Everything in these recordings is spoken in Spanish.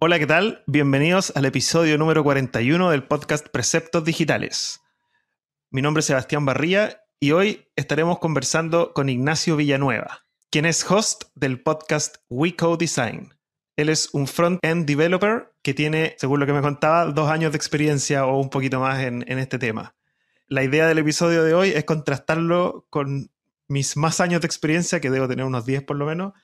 Hola, ¿qué tal? Bienvenidos al episodio número 41 del podcast Preceptos Digitales. Mi nombre es Sebastián Barría y hoy estaremos conversando con Ignacio Villanueva, quien es host del podcast We Code Design. Él es un front-end developer que tiene, según lo que me contaba, dos años de experiencia o un poquito más en, en este tema. La idea del episodio de hoy es contrastarlo con mis más años de experiencia, que debo tener unos 10 por lo menos,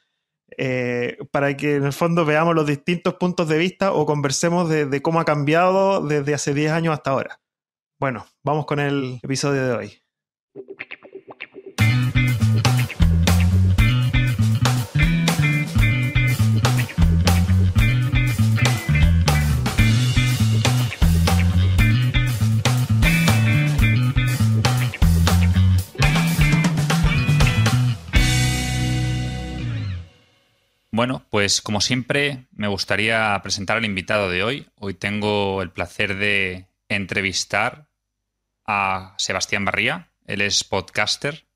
eh, para que en el fondo veamos los distintos puntos de vista o conversemos de, cómo ha cambiado desde hace 10 años hasta ahora. Bueno, vamos con el episodio de hoy. Bueno, pues como siempre, me gustaría presentar al invitado de hoy. Hoy tengo el placer de entrevistar a Sebastián Barría. Él es podcaster.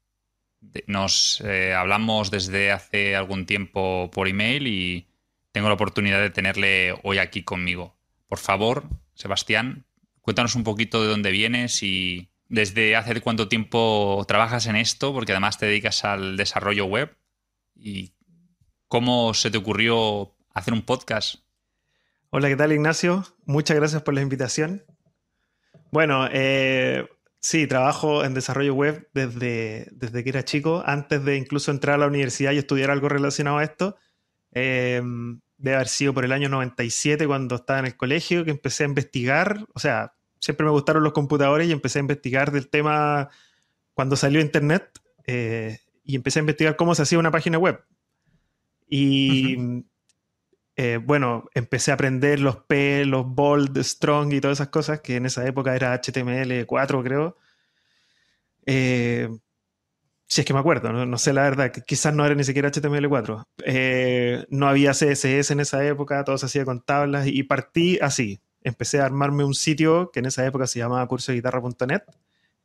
Nos eh, hablamos desde hace algún tiempo por email y tengo la oportunidad de tenerle hoy aquí conmigo. Por favor, Sebastián, cuéntanos un poquito de dónde vienes y desde hace cuánto tiempo trabajas en esto, porque además te dedicas al desarrollo web y ¿Cómo se te ocurrió hacer un podcast? Hola, ¿qué tal Ignacio? Muchas gracias por la invitación. Bueno, eh, sí, trabajo en desarrollo web desde, desde que era chico, antes de incluso entrar a la universidad y estudiar algo relacionado a esto. Eh, debe haber sido por el año 97 cuando estaba en el colegio que empecé a investigar, o sea, siempre me gustaron los computadores y empecé a investigar del tema cuando salió Internet eh, y empecé a investigar cómo se hacía una página web. Y eh, bueno, empecé a aprender los P, los bold, strong y todas esas cosas, que en esa época era HTML4, creo. Eh, si es que me acuerdo, no, sé la verdad, quizás no era ni siquiera HTML4. Eh, no había CSS en esa época, todo se hacía con tablas y partí así. Empecé a armarme un sitio que en esa época se llamaba cursoguitarra.net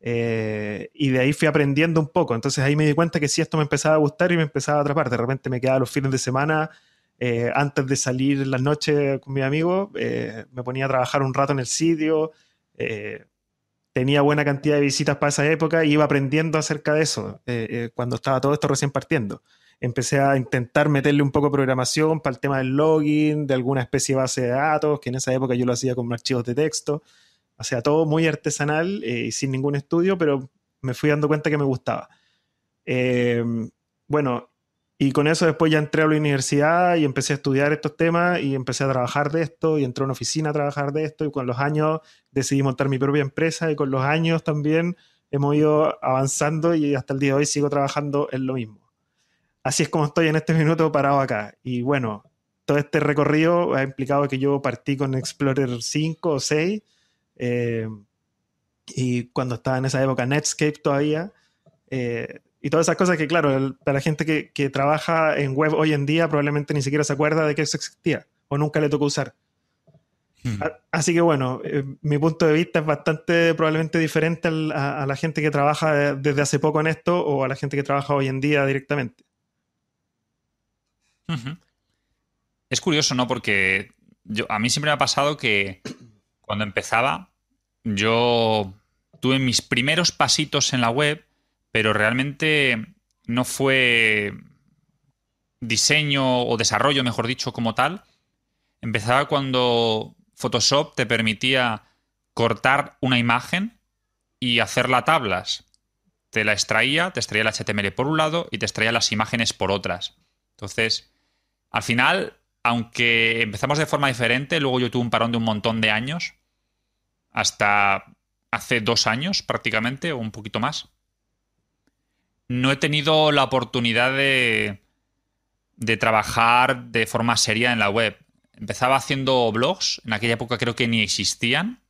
eh, y de ahí fui aprendiendo un poco. Entonces ahí me di cuenta que sí, esto me empezaba a gustar y me empezaba a atrapar. De repente me quedaba los fines de semana, eh, antes de salir las noches con mi amigo, eh, me ponía a trabajar un rato en el sitio. tenía buena cantidad de visitas para esa época y iba aprendiendo acerca de eso cuando estaba todo esto recién partiendo. Empecé a intentar meterle un poco de programación para el tema del login, de alguna especie de base de datos, que en esa época yo lo hacía con archivos de texto. O sea, todo muy artesanal y eh, sin ningún estudio, pero me fui dando cuenta que me gustaba. Em, bueno, y con eso después ya entré a la universidad y empecé a estudiar estos temas y empecé a trabajar de esto y entré a una oficina a trabajar de esto y con los años decidí montar mi propia empresa y con los años también hemos ido avanzando y hasta el día de hoy sigo trabajando en lo mismo. Así es como estoy en este minuto parado acá. Y bueno, todo este recorrido ha implicado que yo partí con Explorer 5 o 6 eh, y cuando estaba en esa época Netscape todavía. Eh, y todas esas cosas que, claro, para la gente que, que, trabaja en web hoy en día probablemente ni siquiera se acuerda de que eso existía o nunca le tocó usar. Hmm. Así que bueno, eh, mi punto de vista es bastante probablemente diferente a, la gente que trabaja desde hace poco en esto o a la gente que trabaja hoy en día directamente. Es curioso, ¿no? Porque yo, a mí siempre me ha pasado que cuando empezaba, yo tuve mis primeros pasitos en la web, pero realmente no fue diseño o desarrollo, mejor dicho, como tal. Empezaba cuando Photoshop te permitía cortar una imagen y hacerla tablas. Te la extraía, te extraía el HTML por un lado y te extraía las imágenes por otras. Entonces, al final aunque empezamos de forma diferente, luego yo tuve un parón de un montón de años, hasta hace dos años prácticamente, o un poquito más. No he tenido la oportunidad de, de trabajar de forma seria en la web. Empezaba haciendo blogs, en aquella época creo que ni existían.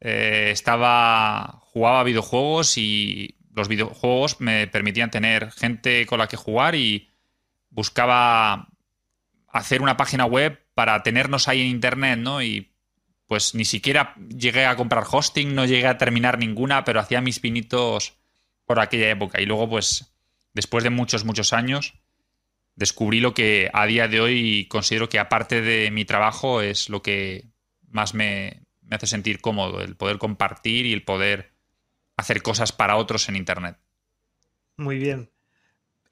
Eh, estaba. jugaba videojuegos y los videojuegos me permitían tener gente con la que jugar y buscaba hacer una página web para tenernos ahí en internet, ¿no? Y pues ni siquiera llegué a comprar hosting, no llegué a terminar ninguna, pero hacía mis pinitos por aquella época. Y luego, pues, después de muchos, muchos años, descubrí lo que a día de hoy considero que aparte de mi trabajo es lo que más me, hace sentir cómodo, el poder compartir y el poder hacer cosas para otros en Internet. Muy bien.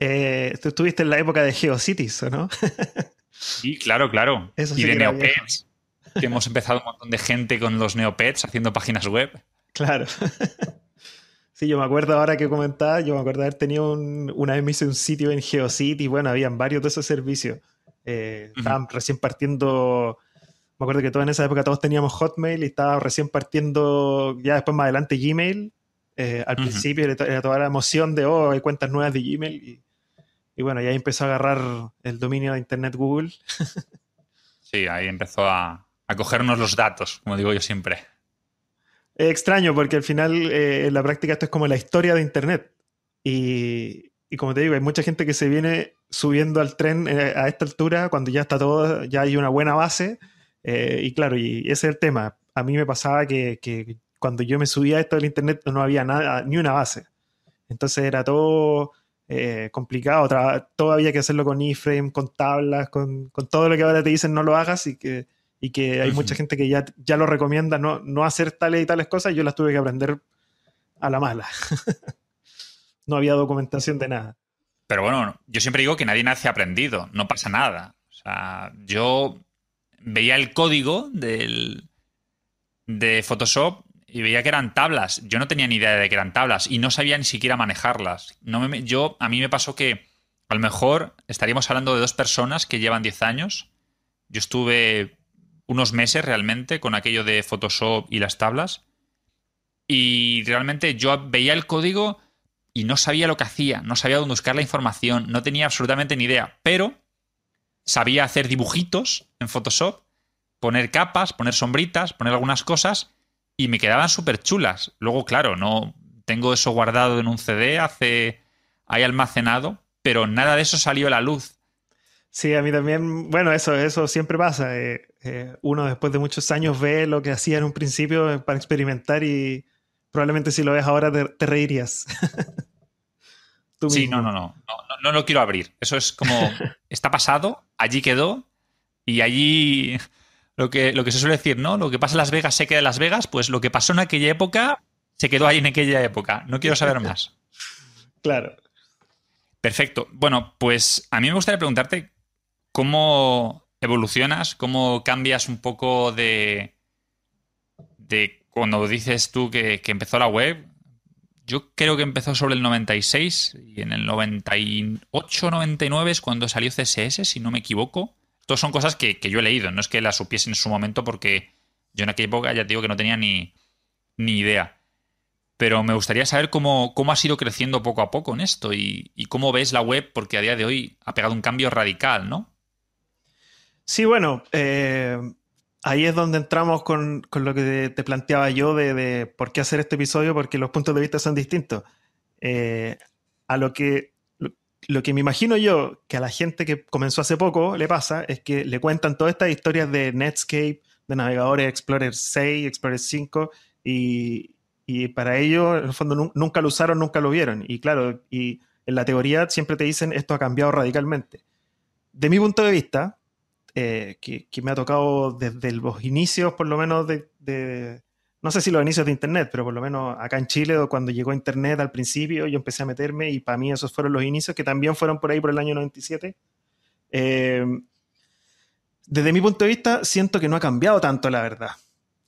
Eh, tú estuviste en la época de GeoCities, ¿o no? sí, claro, claro. y de Neopets, que hemos empezado un montón de gente con los Neopets haciendo páginas web. Claro. Sí, yo me acuerdo ahora que comentaba, yo me acuerdo haber tenido un, una vez me hice un sitio en GeoCity bueno, habían varios de esos servicios. Eh, estaban recién partiendo, me acuerdo que toda en esa época todos teníamos Hotmail y estaba recién partiendo, ya después más adelante Gmail. Eh, al principio era, toda la emoción de, oh, hay cuentas nuevas de Gmail y, y bueno, ya empezó a agarrar el dominio de Internet Google. sí, ahí empezó a, a cogernos los datos, como digo yo siempre. Es extraño porque al final eh, en la práctica esto es como la historia de Internet. Y, como te digo, hay mucha gente que se viene subiendo al tren eh, a esta altura cuando ya está todo, ya hay una buena base. Eh, y claro, y ese es el tema. A mí me pasaba que, cuando yo me subía a esto del Internet no había nada, ni una base. Entonces era todo complicado, todo había que hacerlo con iframe, con tablas, con, con, todo lo que ahora te dicen no lo hagas y que y que hay mucha gente que ya, ya lo recomienda no, no hacer tales y tales cosas, y yo las tuve que aprender a la mala. no había documentación de nada. Pero bueno, yo siempre digo que nadie nace aprendido, no pasa nada. O sea, yo veía el código del, de Photoshop y veía que eran tablas. Yo no tenía ni idea de que eran tablas y no sabía ni siquiera manejarlas. No me, yo, a mí me pasó que a lo mejor estaríamos hablando de dos personas que llevan 10 años. Yo estuve unos meses realmente con aquello de Photoshop y las tablas. Y realmente yo veía el código y no sabía lo que hacía, no sabía dónde buscar la información, no tenía absolutamente ni idea, pero sabía hacer dibujitos en Photoshop, poner capas, poner sombritas, poner algunas cosas y me quedaban súper chulas. Luego, claro, no tengo eso guardado en un CD, hace ahí almacenado, pero nada de eso salió a la luz. Sí, a mí también, bueno, eso, eso siempre pasa. Eh, eh, uno después de muchos años ve lo que hacía en un principio para experimentar y probablemente si lo ves ahora te, reirías. sí, no, no, no, no, no, lo quiero abrir. Eso es como, está pasado, allí quedó y allí lo que, lo que se suele decir, ¿no? Lo que pasa en Las Vegas se queda en Las Vegas, pues lo que pasó en aquella época se quedó ahí en aquella época. No quiero saber más. claro. Perfecto. Bueno, pues a mí me gustaría preguntarte ¿Cómo evolucionas? ¿Cómo cambias un poco de, de cuando dices tú que, empezó la web? Yo creo que empezó sobre el 96 y en el 98, 99 es cuando salió CSS, si no me equivoco. Estas son cosas que, yo he leído, no es que las supiese en su momento porque yo en aquella época ya te digo que no tenía ni, ni idea. Pero me gustaría saber cómo, cómo has ido creciendo poco a poco en esto y, y, cómo ves la web, porque a día de hoy ha pegado un cambio radical, ¿no? Sí, bueno, eh, ahí es donde entramos con, lo que te, planteaba yo de, por qué hacer este episodio, porque los puntos de vista son distintos. Eh, a lo que, lo, que me imagino yo que a la gente que comenzó hace poco le pasa es que le cuentan todas estas historias de Netscape, de navegadores Explorer 6, Explorer 5, y, para ellos, en el fondo, nunca lo usaron, nunca lo vieron. Y claro, y en la teoría siempre te dicen esto ha cambiado radicalmente. De mi punto de vista, eh, que, me ha tocado desde los inicios, por lo menos, de, no sé si los inicios de Internet, pero por lo menos acá en Chile, cuando llegó Internet al principio, yo empecé a meterme y para mí esos fueron los inicios, que también fueron por ahí por el año 97. Eh, desde mi punto de vista, siento que no ha cambiado tanto, la verdad.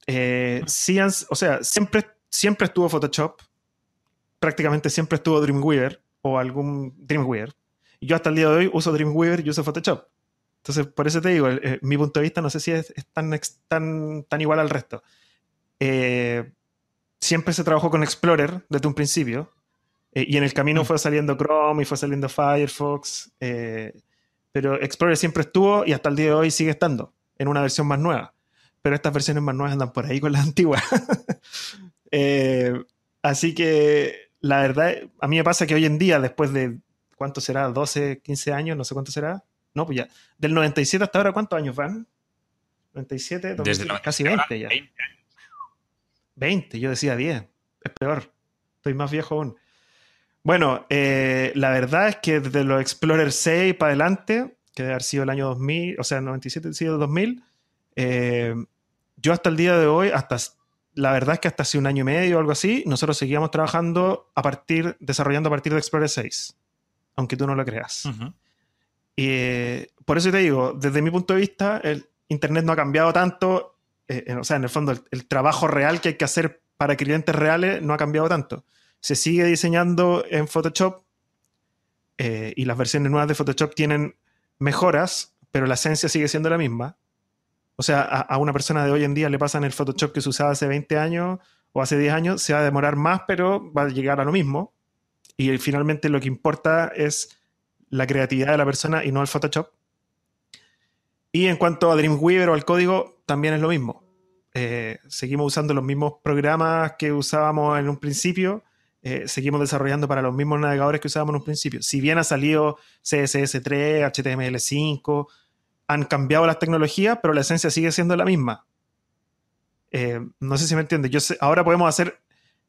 Eh, o sea, siempre, siempre estuvo Photoshop, prácticamente siempre estuvo Dreamweaver o algún Dreamweaver. Yo hasta el día de hoy uso Dreamweaver y uso Photoshop. Entonces, por eso te digo, eh, mi punto de vista no sé si es, tan, tan, tan, igual al resto. Eh, siempre se trabajó con Explorer desde un principio. Eh, y en el camino mm. fue saliendo Chrome y fue saliendo Firefox. pero Explorer siempre estuvo y hasta el día de hoy sigue estando en una versión más nueva. Pero estas versiones más nuevas andan por ahí con las antiguas. así que la verdad, a mí me pasa que hoy en día, después de, ¿cuánto será? 12, 15 años, no sé cuánto será no, pues ya. Del 97 hasta ahora, ¿cuántos años van? 97, Desde casi 20 ya. 20. Yo decía 10. Es peor. Estoy más viejo aún. Bueno, eh, la verdad es que desde los Explorer 6 para adelante, que debe haber sido el año 2000, o sea, 97, sido 2000, eh, yo hasta el día de hoy, hasta la verdad es que hasta hace un año y medio o algo así, nosotros seguíamos trabajando a partir, desarrollando a partir de Explorer 6, aunque tú no lo creas. Y eh, por eso te digo, desde mi punto de vista, el Internet no ha cambiado tanto, o sea, en el fondo, el, trabajo real que hay que hacer para clientes reales no ha cambiado tanto se sigue diseñando en Photoshop eh, y las versiones nuevas de Photoshop tienen mejoras, pero la esencia sigue siendo la misma. O sea, a, una persona de hoy en día le pasan el Photoshop que se usaba hace 20 años o hace 10 años, se va a demorar más, pero va a llegar a lo mismo. Y finalmente lo que importa es la creatividad de la persona y no el Photoshop. Y en cuanto a Dreamweaver o al código, también es lo mismo. Eh, seguimos usando los mismos programas que usábamos en un principio, eh, seguimos desarrollando para los mismos navegadores que usábamos en un principio. Si bien ha salido CSS3, HTML5, han cambiado las tecnologías, pero la esencia sigue siendo la misma. Eh, no sé si me entiendes. Yo ahora podemos hacer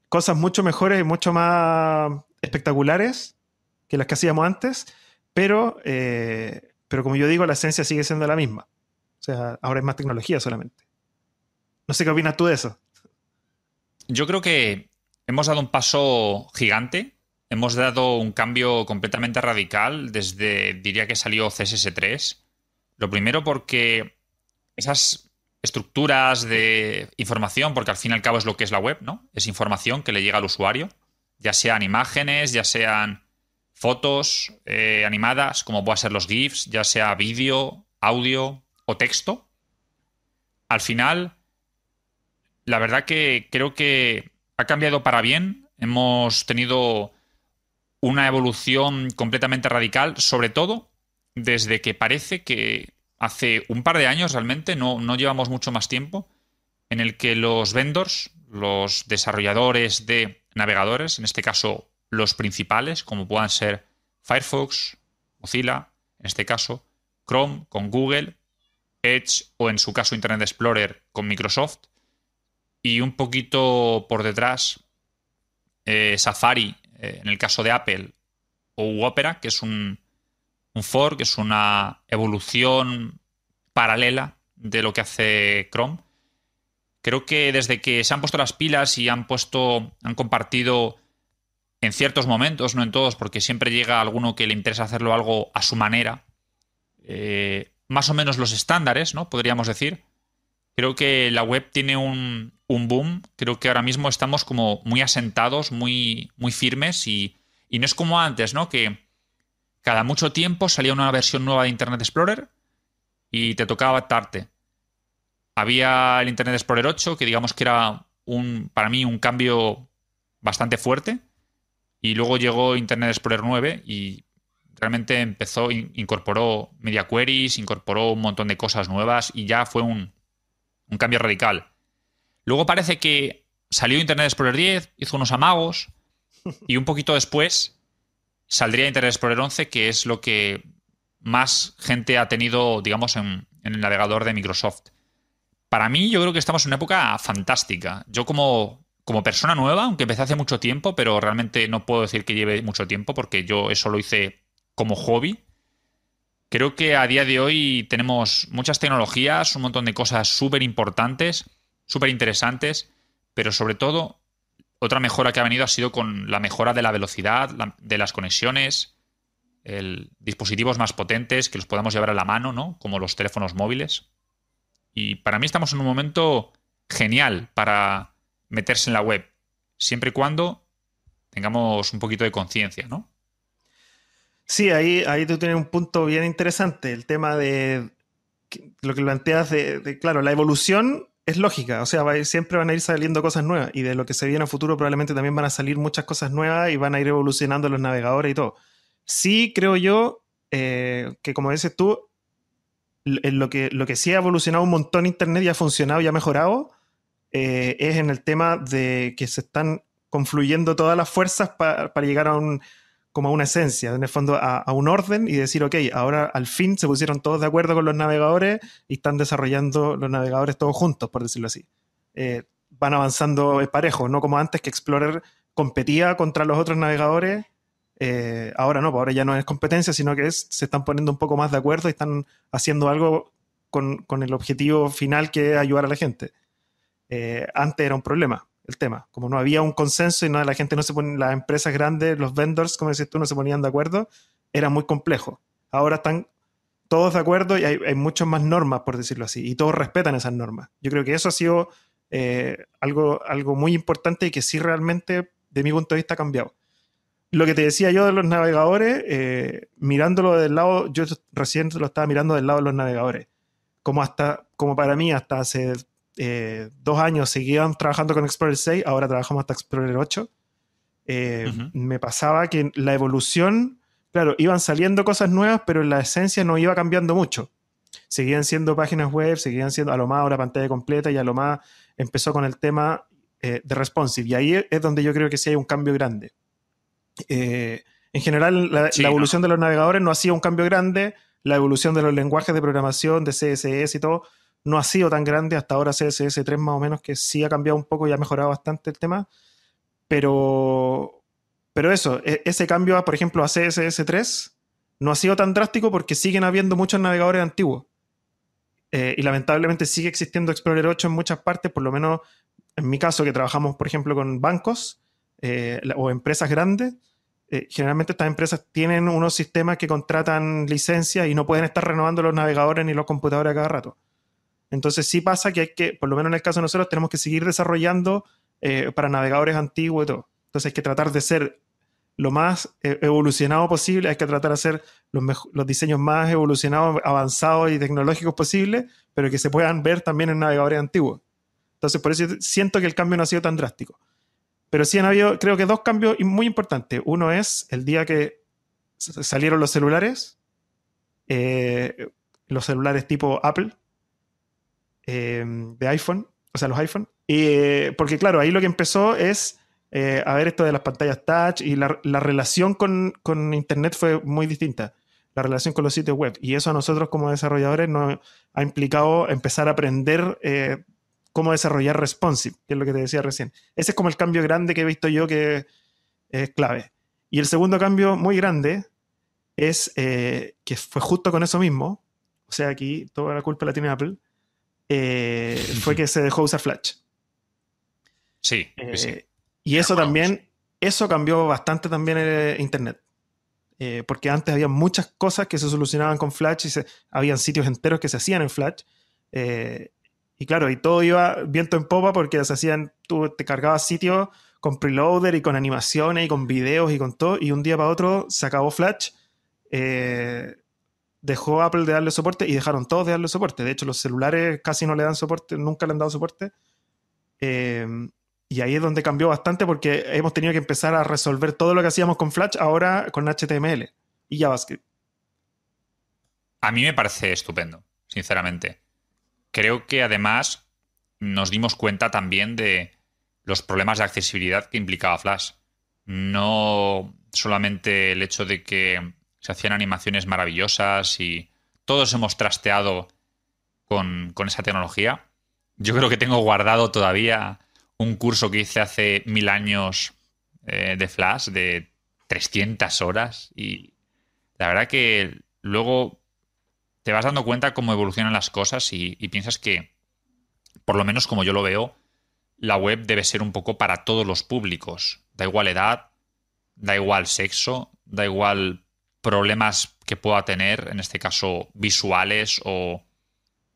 cosas mucho mejores y mucho más espectaculares que las que hacíamos antes, pero, pero como yo digo, la esencia sigue siendo la misma. Sea, ahora es más tecnología solamente. No sé qué opinas tú de eso. Yo creo que hemos dado un paso gigante. Hemos dado un cambio completamente radical desde, diría que salió CSS3. Lo primero porque esas estructuras de información, porque al fin y al cabo es lo que es la web, ¿no? Es información que le llega al usuario, ya sean imágenes, ya sean fotos eh, animadas, como puedan ser los GIFs, ya sea vídeo, audio o texto. Al final, la verdad que creo que ha cambiado para bien. Hemos tenido una evolución completamente radical, sobre todo desde que parece que hace un par de años realmente, no, no llevamos mucho más tiempo, en el que los vendors, los desarrolladores de navegadores, en este caso los principales, como puedan ser Firefox, Mozilla, en este caso, Chrome con Google, Edge o en su caso Internet Explorer con Microsoft, y un poquito por detrás eh, Safari, eh, en el caso de Apple, o Opera, que es un, un fork, que es una evolución paralela de lo que hace Chrome. Creo que desde que se han puesto las pilas y han puesto, han compartido en ciertos momentos, no en todos, porque siempre llega alguno que le interesa hacerlo algo a su manera, eh, más o menos los estándares, ¿no? Podríamos decir. Creo que la web tiene un, un boom. Creo que ahora mismo estamos como muy asentados, muy, muy firmes y, no es como antes, ¿no? Que cada mucho tiempo salía una versión nueva de Internet Explorer y te tocaba adaptarte. Había el Internet Explorer 8, que digamos que era un, para mí un cambio bastante fuerte. Y luego llegó Internet Explorer 9 y realmente empezó, incorporó media queries, incorporó un montón de cosas nuevas y ya fue un, un cambio radical. Luego parece que salió Internet Explorer 10, hizo unos amagos y un poquito después saldría Internet Explorer 11, que es lo que más gente ha tenido, digamos, en, el navegador de Microsoft. Para mí, yo creo que estamos en una época fantástica. Yo como, como persona nueva, aunque empecé hace mucho tiempo, pero realmente no puedo decir que lleve mucho tiempo porque yo eso lo hice como hobby. Creo que a día de hoy tenemos muchas tecnologías, un montón de cosas súper importantes súper interesantes, pero sobre todo otra mejora que ha venido ha sido con la mejora de la velocidad, de las conexiones, el, dispositivos más potentes que los podamos llevar a la mano, ¿no? Como los teléfonos móviles. Y para mí estamos en un momento genial para meterse en la web, siempre y cuando tengamos un poquito de conciencia, ¿no? Sí, ahí, ahí tú tienes un punto bien interesante, el tema de lo que planteas de claro, la evolución es lógica, o sea, siempre van a ir saliendo cosas nuevas y de lo que se viene a futuro probablemente también van a salir muchas cosas nuevas y van a ir evolucionando los navegadores y todo. Sí creo yo eh, que como dices tú, lo que, lo que sí ha evolucionado un montón Internet y ha funcionado y ha mejorado eh, es en el tema de que se están confluyendo todas las fuerzas para llegar a un, como a una esencia, en el fondo a, un orden y decir, ok, ahora al fin se pusieron todos de acuerdo con los navegadores y están desarrollando los navegadores todos juntos, por decirlo así. Eh, van avanzando parejo, no como antes que Explorer competía contra los otros navegadores Eh, ahora no, pues ahora ya no es competencia, sino que es, se están poniendo un poco más de acuerdo y están haciendo algo con, el objetivo final que es ayudar a la gente. Eh, antes era un problema el tema, como no había un consenso y no, la gente no se pone, las empresas grandes, los vendors, como decís tú, no se ponían de acuerdo, era muy complejo. Ahora están todos de acuerdo y hay, hay muchas más normas, por decirlo así, y todos respetan esas normas. Yo creo que eso ha sido eh, algo, algo muy importante y que sí realmente, de mi punto de vista, ha cambiado. Lo que te decía yo de los navegadores, eh, mirándolo del lado, yo recién lo estaba mirando del lado de los navegadores, como hasta, como para mí, hasta hace eh, dos años seguían trabajando con Explorer 6, ahora trabajamos hasta Explorer 8. Me pasaba que la evolución, claro, iban saliendo cosas nuevas, pero la esencia no iba cambiando mucho. Seguían siendo páginas web, seguían siendo a lo más una pantalla completa y a lo más empezó con el tema eh, de responsive. Y ahí es donde yo creo que sí hay un cambio grande. Eh, en general, la, evolución de los navegadores no ha sido un cambio grande. La evolución de los lenguajes de programación, de CSS y todo, no ha sido tan grande. Hasta ahora CSS 3 más o menos, que sí ha cambiado un poco y ha mejorado bastante el tema. Pero, pero eso, e, ese cambio, por ejemplo, a CSS 3 no ha sido tan drástico porque siguen habiendo muchos navegadores antiguos. Eh, y lamentablemente sigue existiendo Explorer 8 en muchas partes, por lo menos en mi caso, que trabajamos, por ejemplo, con bancos eh, o empresas grandes. Eh, generalmente estas empresas tienen unos sistemas que contratan licencias y no pueden estar renovando los navegadores ni los computadores a cada rato. Entonces sí pasa que hay que, por lo menos en el caso de nosotros, tenemos que seguir desarrollando para navegadores antiguos y todo. Entonces hay que tratar de ser lo más eh, evolucionado posible, hay que tratar de hacer los, los, diseños más evolucionados, avanzados y tecnológicos posibles, pero que se puedan ver también en navegadores antiguos. Entonces, por eso siento que el cambio no ha sido tan drástico. Pero sí han habido, creo que dos cambios muy importantes. Uno es el día que salieron los celulares, eh, los celulares tipo Apple, eh, de iPhone, o sea, los iPhone. Y, porque claro, ahí lo que empezó es eh, a ver esto de las pantallas touch y la, relación con, Internet fue muy distinta, la relación con los sitios web. Y eso a nosotros como desarrolladores nos ha implicado empezar a aprender eh, cómo desarrollar responsive, que es lo que te decía recién. Ese es como el cambio grande que he visto yo que es clave. Y el segundo cambio muy grande es eh, que fue justo con eso mismo, o sea, aquí toda la culpa la tiene Apple, fue que se dejó usar Flash. Sí, sí. Y eso también, eso cambió bastante también el Internet. Eh, porque antes había muchas cosas que se solucionaban con Flash y se, habían sitios enteros que se hacían en Flash. Eh, y claro, y todo iba viento en popa porque se hacían, tú te cargabas sitios con preloader y con animaciones y con videos y con todo, y un día para otro se acabó Flash, eh, dejó Apple de darle soporte y dejaron todos de darle soporte. De hecho, los celulares casi no le dan soporte, nunca le han dado soporte. Y ahí es donde cambió bastante porque hemos tenido que empezar a resolver todo lo que hacíamos con Flash ahora con HTML y JavaScript. A mí me parece estupendo, sinceramente. Creo que además nos dimos cuenta también de los problemas de accesibilidad que implicaba Flash. No solamente el hecho de que se hacían animaciones maravillosas y todos hemos trasteado con, esa tecnología. Yo creo que tengo guardado todavía un curso que hice hace mil años eh, de Flash de 300 horas y la verdad que luego te vas dando cuenta cómo evolucionan las cosas y, piensas que, por lo menos como yo lo veo, la web debe ser un poco para todos los públicos. Da igual edad, da igual sexo, da igual problemas que pueda tener, en este caso visuales o,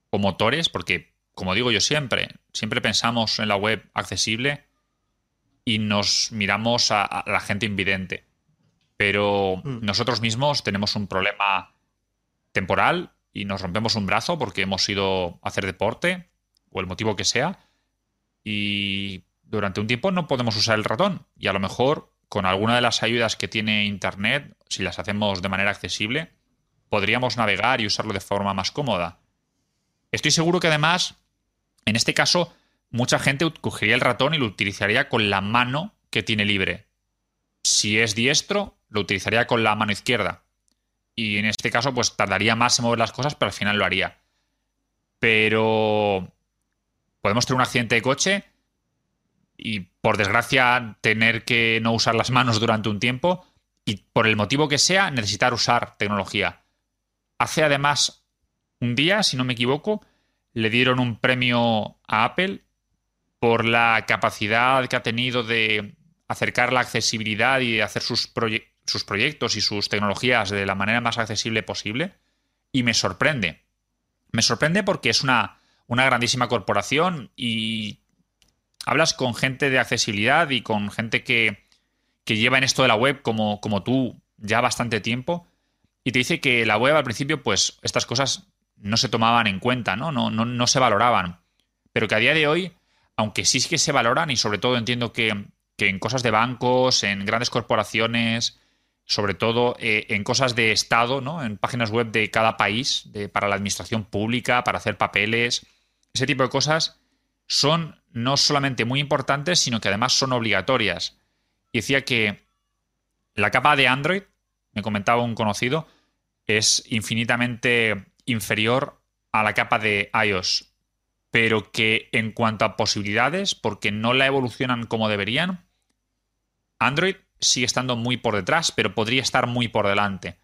o motores, porque como digo yo siempre, siempre pensamos en la web accesible y nos miramos a, la gente invidente. Pero mm. nosotros mismos tenemos un problema temporal y nos rompemos un brazo porque hemos ido a hacer deporte o el motivo que sea y durante un tiempo no podemos usar el ratón y a lo mejor con alguna de las ayudas que tiene Internet, si las hacemos de manera accesible, podríamos navegar y usarlo de forma más cómoda. Estoy seguro que además en este caso, mucha gente cogería el ratón y lo utilizaría con la mano que tiene libre. Si es diestro, lo utilizaría con la mano izquierda. Y en este caso, pues tardaría más en mover las cosas, pero al final lo haría. Pero podemos tener un accidente de coche y por desgracia tener que no usar las manos durante un tiempo y por el motivo que sea, necesitar usar tecnología. Hace además un día, si no me equivoco, le dieron un premio a Apple por la capacidad que ha tenido de acercar la accesibilidad y de hacer sus, sus proyectos y sus tecnologías de la manera más accesible posible. Y me sorprende. Me sorprende porque es una, una grandísima corporación y hablas con gente de accesibilidad y con gente que, que lleva en esto de la web como, como tú ya bastante tiempo y te dice que la web al principio, pues estas cosas no se tomaban en cuenta, ¿no? No, no, no se valoraban. Pero que a día de hoy, aunque sí que se valoran y sobre todo entiendo que, que en cosas de bancos, en grandes corporaciones, sobre todo eh, en cosas de Estado, ¿no? En páginas web de cada país, de, para la administración pública, para hacer papeles, ese tipo de cosas son no solamente muy importantes, sino que además son obligatorias. Decía que la capa de Android, me comentaba un conocido, es infinitamente inferior a la capa de iOS, pero que en cuanto a posibilidades, porque no la evolucionan como deberían, Android sigue estando muy por detrás, pero podría estar muy por delante.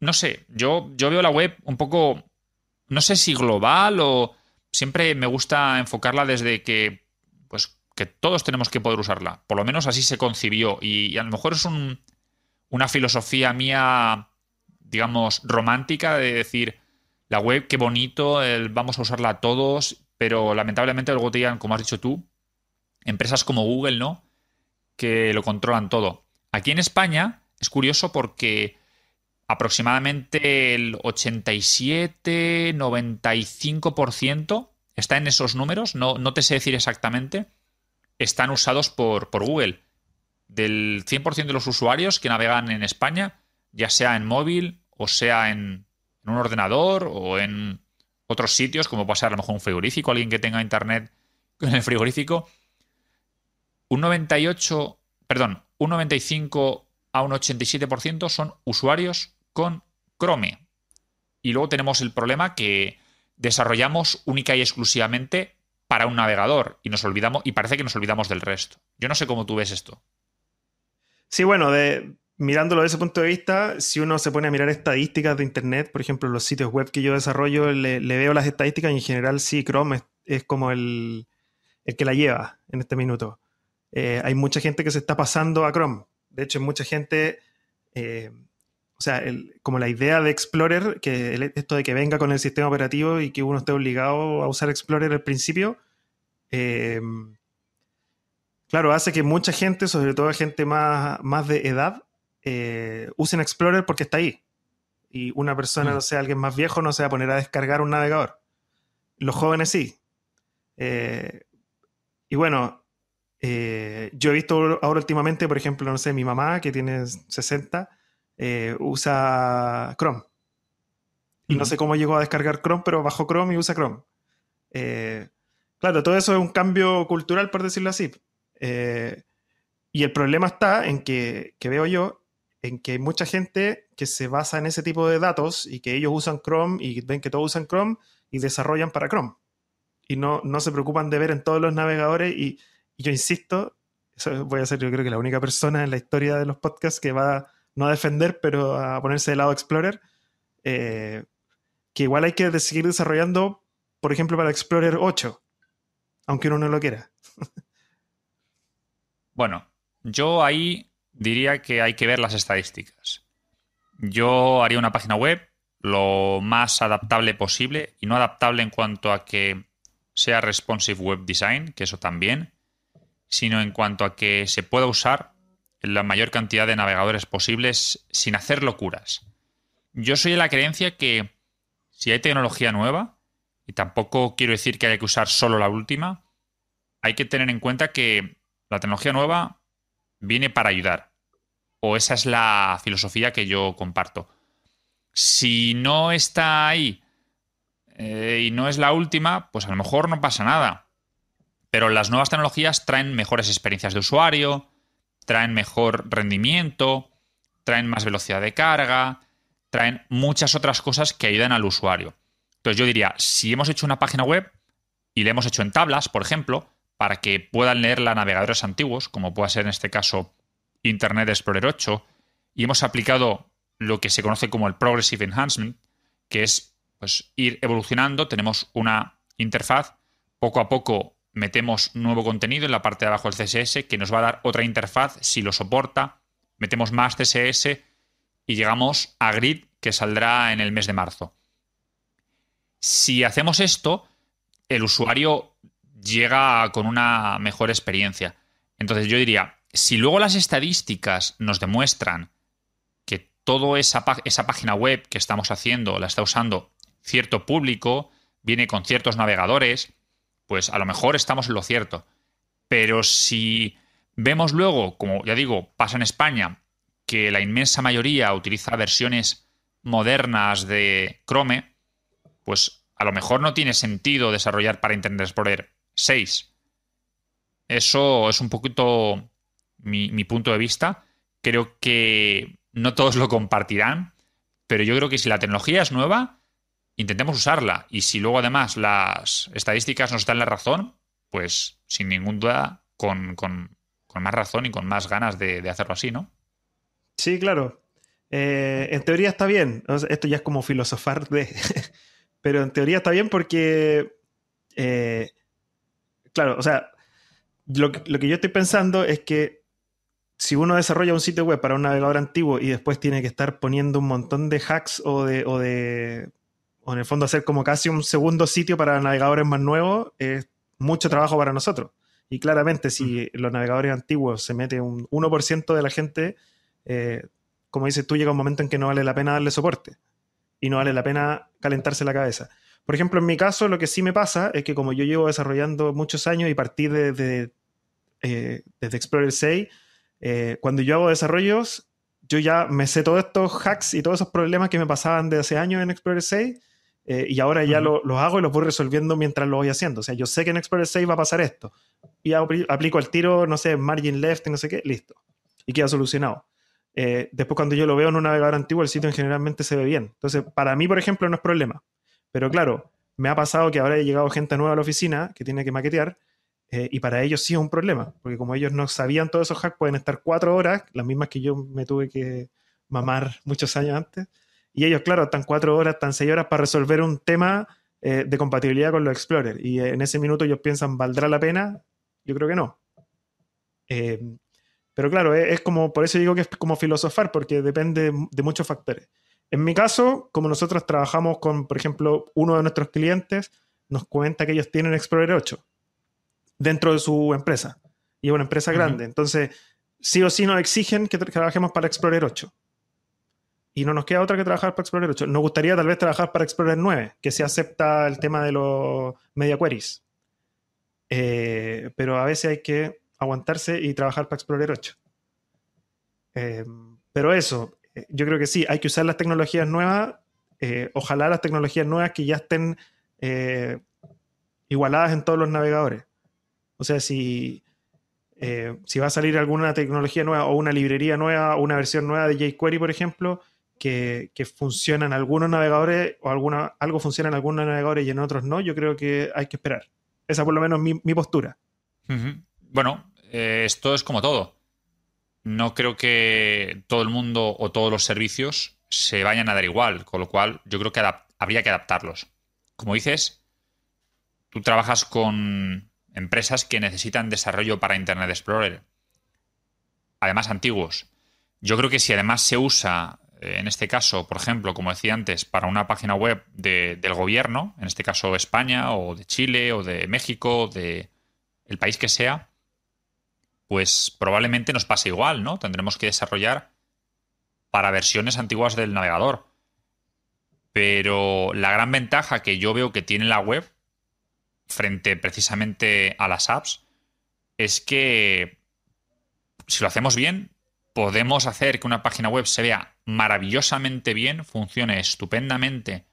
No sé, yo, yo veo la web un poco, no sé si global o siempre me gusta enfocarla desde que, pues, que todos tenemos que poder usarla. Por lo menos así se concibió. Y, a lo mejor es una filosofía mía digamos, romántica de decir, la web, qué bonito, vamos a usarla todos, pero lamentablemente luego te digan, como has dicho tú, empresas como Google, ¿no? Que lo controlan todo. Aquí en España es curioso porque aproximadamente el 87, 95% está en esos números, no, no te sé decir exactamente, están usados por, por Google. Del 100% de los usuarios que navegan en España, ya sea en móvil o sea en, un ordenador o en otros sitios, como puede ser a lo mejor un frigorífico, alguien que tenga internet en el frigorífico, un 98, perdón, un 95 a un 87% son usuarios con Chrome. Y luego tenemos el problema que desarrollamos única y exclusivamente para un navegador y nos olvidamos y parece que nos olvidamos del resto. Yo no sé cómo tú ves esto. Sí, bueno, mirándolo desde ese punto de vista, si uno se pone a mirar estadísticas de Internet, por ejemplo, los sitios web que yo desarrollo, le, veo las estadísticas y en general sí, Chrome es, como el, que la lleva en este minuto. Eh, hay mucha gente que se está pasando a Chrome. De hecho, mucha gente, eh, o sea, como la idea de Explorer, que esto de que venga con el sistema operativo y que uno esté obligado a usar Explorer al principio, eh, claro, hace que mucha gente, sobre todo gente más, más de edad, eh, usen Explorer porque está ahí. Y una persona, mm. no sé, alguien más viejo, no se va a poner a descargar un navegador. Los jóvenes sí. Y bueno, eh, yo he visto ahora últimamente, por ejemplo, no sé, mi mamá, que tiene 60, usa Chrome. Y no mm. sé cómo llegó a descargar Chrome, pero bajó Chrome y usa Chrome. claro, todo eso es un cambio cultural, por decirlo así. y el problema está en que, que, veo yo en que hay mucha gente que se basa en ese tipo de datos y que ellos usan Chrome y ven que todos usan Chrome y desarrollan para Chrome. Y no, no se preocupan de ver en todos los navegadores y, yo insisto, voy a ser yo creo que la única persona en la historia de los podcasts que va no a defender, pero a ponerse del lado Explorer, eh, que igual hay que seguir desarrollando, por ejemplo, para Explorer 8, aunque uno no lo quiera. bueno, yo ahí diría que hay que ver las estadísticas. Yo haría una página web lo más adaptable posible y no adaptable en cuanto a que sea responsive web design, que eso también, sino en cuanto a que se pueda usar la mayor cantidad de navegadores posibles sin hacer locuras. Yo soy de la creencia que si hay tecnología nueva, y tampoco quiero decir que haya que usar solo la última, hay que tener en cuenta que la tecnología nueva viene para ayudar. O esa es la filosofía que yo comparto. Si no está ahí eh, y no es la última, pues a lo mejor no pasa nada. Pero las nuevas tecnologías traen mejores experiencias de usuario, traen mejor rendimiento, traen más velocidad de carga, traen muchas otras cosas que ayudan al usuario. Entonces yo diría, si hemos hecho una página web y la hemos hecho en tablas, por ejemplo, para que puedan leerla navegadores antiguos, como pueda ser en este caso Internet Explorer 8 y hemos aplicado lo que se conoce como el Progressive Enhancement, que es pues, ir evolucionando. Tenemos una interfaz, poco a poco metemos nuevo contenido en la parte de abajo del CSS que nos va a dar otra interfaz si lo soporta. Metemos más CSS y llegamos a Grid que saldrá en el mes de marzo. Si hacemos esto, el usuario llega con una mejor experiencia. Entonces yo diría, si luego las estadísticas nos demuestran que toda esa, esa página web que estamos haciendo la está usando cierto público, viene con ciertos navegadores, pues a lo mejor estamos en lo cierto. Pero si vemos luego, como ya digo, pasa en España, que la inmensa mayoría utiliza versiones modernas de Chrome, pues a lo mejor no tiene sentido desarrollar para Internet Explorer 6. Eso es un poquito mi, punto de vista. Creo que no todos lo compartirán, pero yo creo que si la tecnología es nueva, intentemos usarla. Y si luego además las estadísticas nos dan la razón, pues sin ningún duda con, más razón y con más ganas de, hacerlo así, ¿no? Sí, claro. Eh, en teoría está bien. esto ya es como filosofar de... pero en teoría está bien porque... Eh, claro, o sea, lo que yo estoy pensando es que si uno desarrolla un sitio web para un navegador antiguo y después tiene que estar poniendo un montón de hacks o de, o de o en el fondo hacer como casi un segundo sitio para navegadores más nuevos, es mucho trabajo para nosotros. Y claramente, si los navegadores antiguos se mete un 1% de la gente, eh, como dices tú, llega un momento en que no vale la pena darle soporte y no vale la pena calentarse la cabeza. Por ejemplo, en mi caso, lo que sí me pasa es que como yo llevo desarrollando muchos años y partí de, eh, desde Explorer 6, eh, cuando yo hago desarrollos, yo ya me sé todos estos hacks y todos esos problemas que me pasaban de hace años en Explorer 6 eh, y ahora ya los hago y los voy resolviendo mientras lo voy haciendo. O sea, yo sé que en Explorer 6 va a pasar esto. Y aplico el tiro, no sé, margin left, no sé qué, listo. Y queda solucionado. Eh, después cuando yo lo veo en un navegador antiguo, el sitio generalmente se ve bien. Entonces, para mí, por ejemplo, no es problema. Pero claro, me ha pasado que ahora ha llegado gente nueva a la oficina que tiene que maquetear eh, y para ellos sí es un problema, porque como ellos no sabían todos esos hacks, pueden estar cuatro horas, las mismas que yo me tuve que mamar muchos años antes, y ellos, claro, están cuatro horas, están seis horas para resolver un tema eh, de compatibilidad con los Explorer. Y en ese minuto ellos piensan, ¿valdrá la pena? Yo creo que no. Eh, pero claro, es, como, por eso digo que es como filosofar, porque depende de muchos factores. En mi caso, como nosotros trabajamos con, por ejemplo, uno de nuestros clientes, nos cuenta que ellos tienen Explorer 8 dentro de su empresa. Y es una empresa grande. Entonces, sí o sí nos exigen que, trabajemos para Explorer 8. Y no nos queda otra que trabajar para Explorer 8. Nos gustaría tal vez trabajar para Explorer 9, que se acepta el tema de los media queries. Eh, pero a veces hay que aguantarse y trabajar para Explorer 8. Eh, pero eso, eh, yo creo que sí, hay que usar las tecnologías nuevas. ojalá las tecnologías nuevas que ya estén igualadas en todos los navegadores. O sea, si, si va a salir alguna tecnología nueva o una librería nueva o una versión nueva de jQuery, por ejemplo, que, funciona en algunos navegadores o alguna, algo funciona en algunos navegadores y en otros no, yo creo que hay que esperar. Esa por lo menos es mi, postura. Bueno, eh, esto es como todo. No creo que todo el mundo o todos los servicios se vayan a dar igual, con lo cual yo creo que habría que adaptarlos. Como dices, tú trabajas con empresas que necesitan desarrollo para Internet Explorer. Además, antiguos. Yo creo que si además se usa, en este caso, por ejemplo, como decía antes, para una página web del gobierno, en este caso España, o de Chile, o de México, de el país que sea, pues probablemente nos pase igual, ¿no? Tendremos que desarrollar para versiones antiguas del navegador. Pero la gran ventaja que yo veo que tiene la web frente precisamente a las apps es que si lo hacemos bien, podemos hacer que una página web se vea maravillosamente bien, funcione estupendamente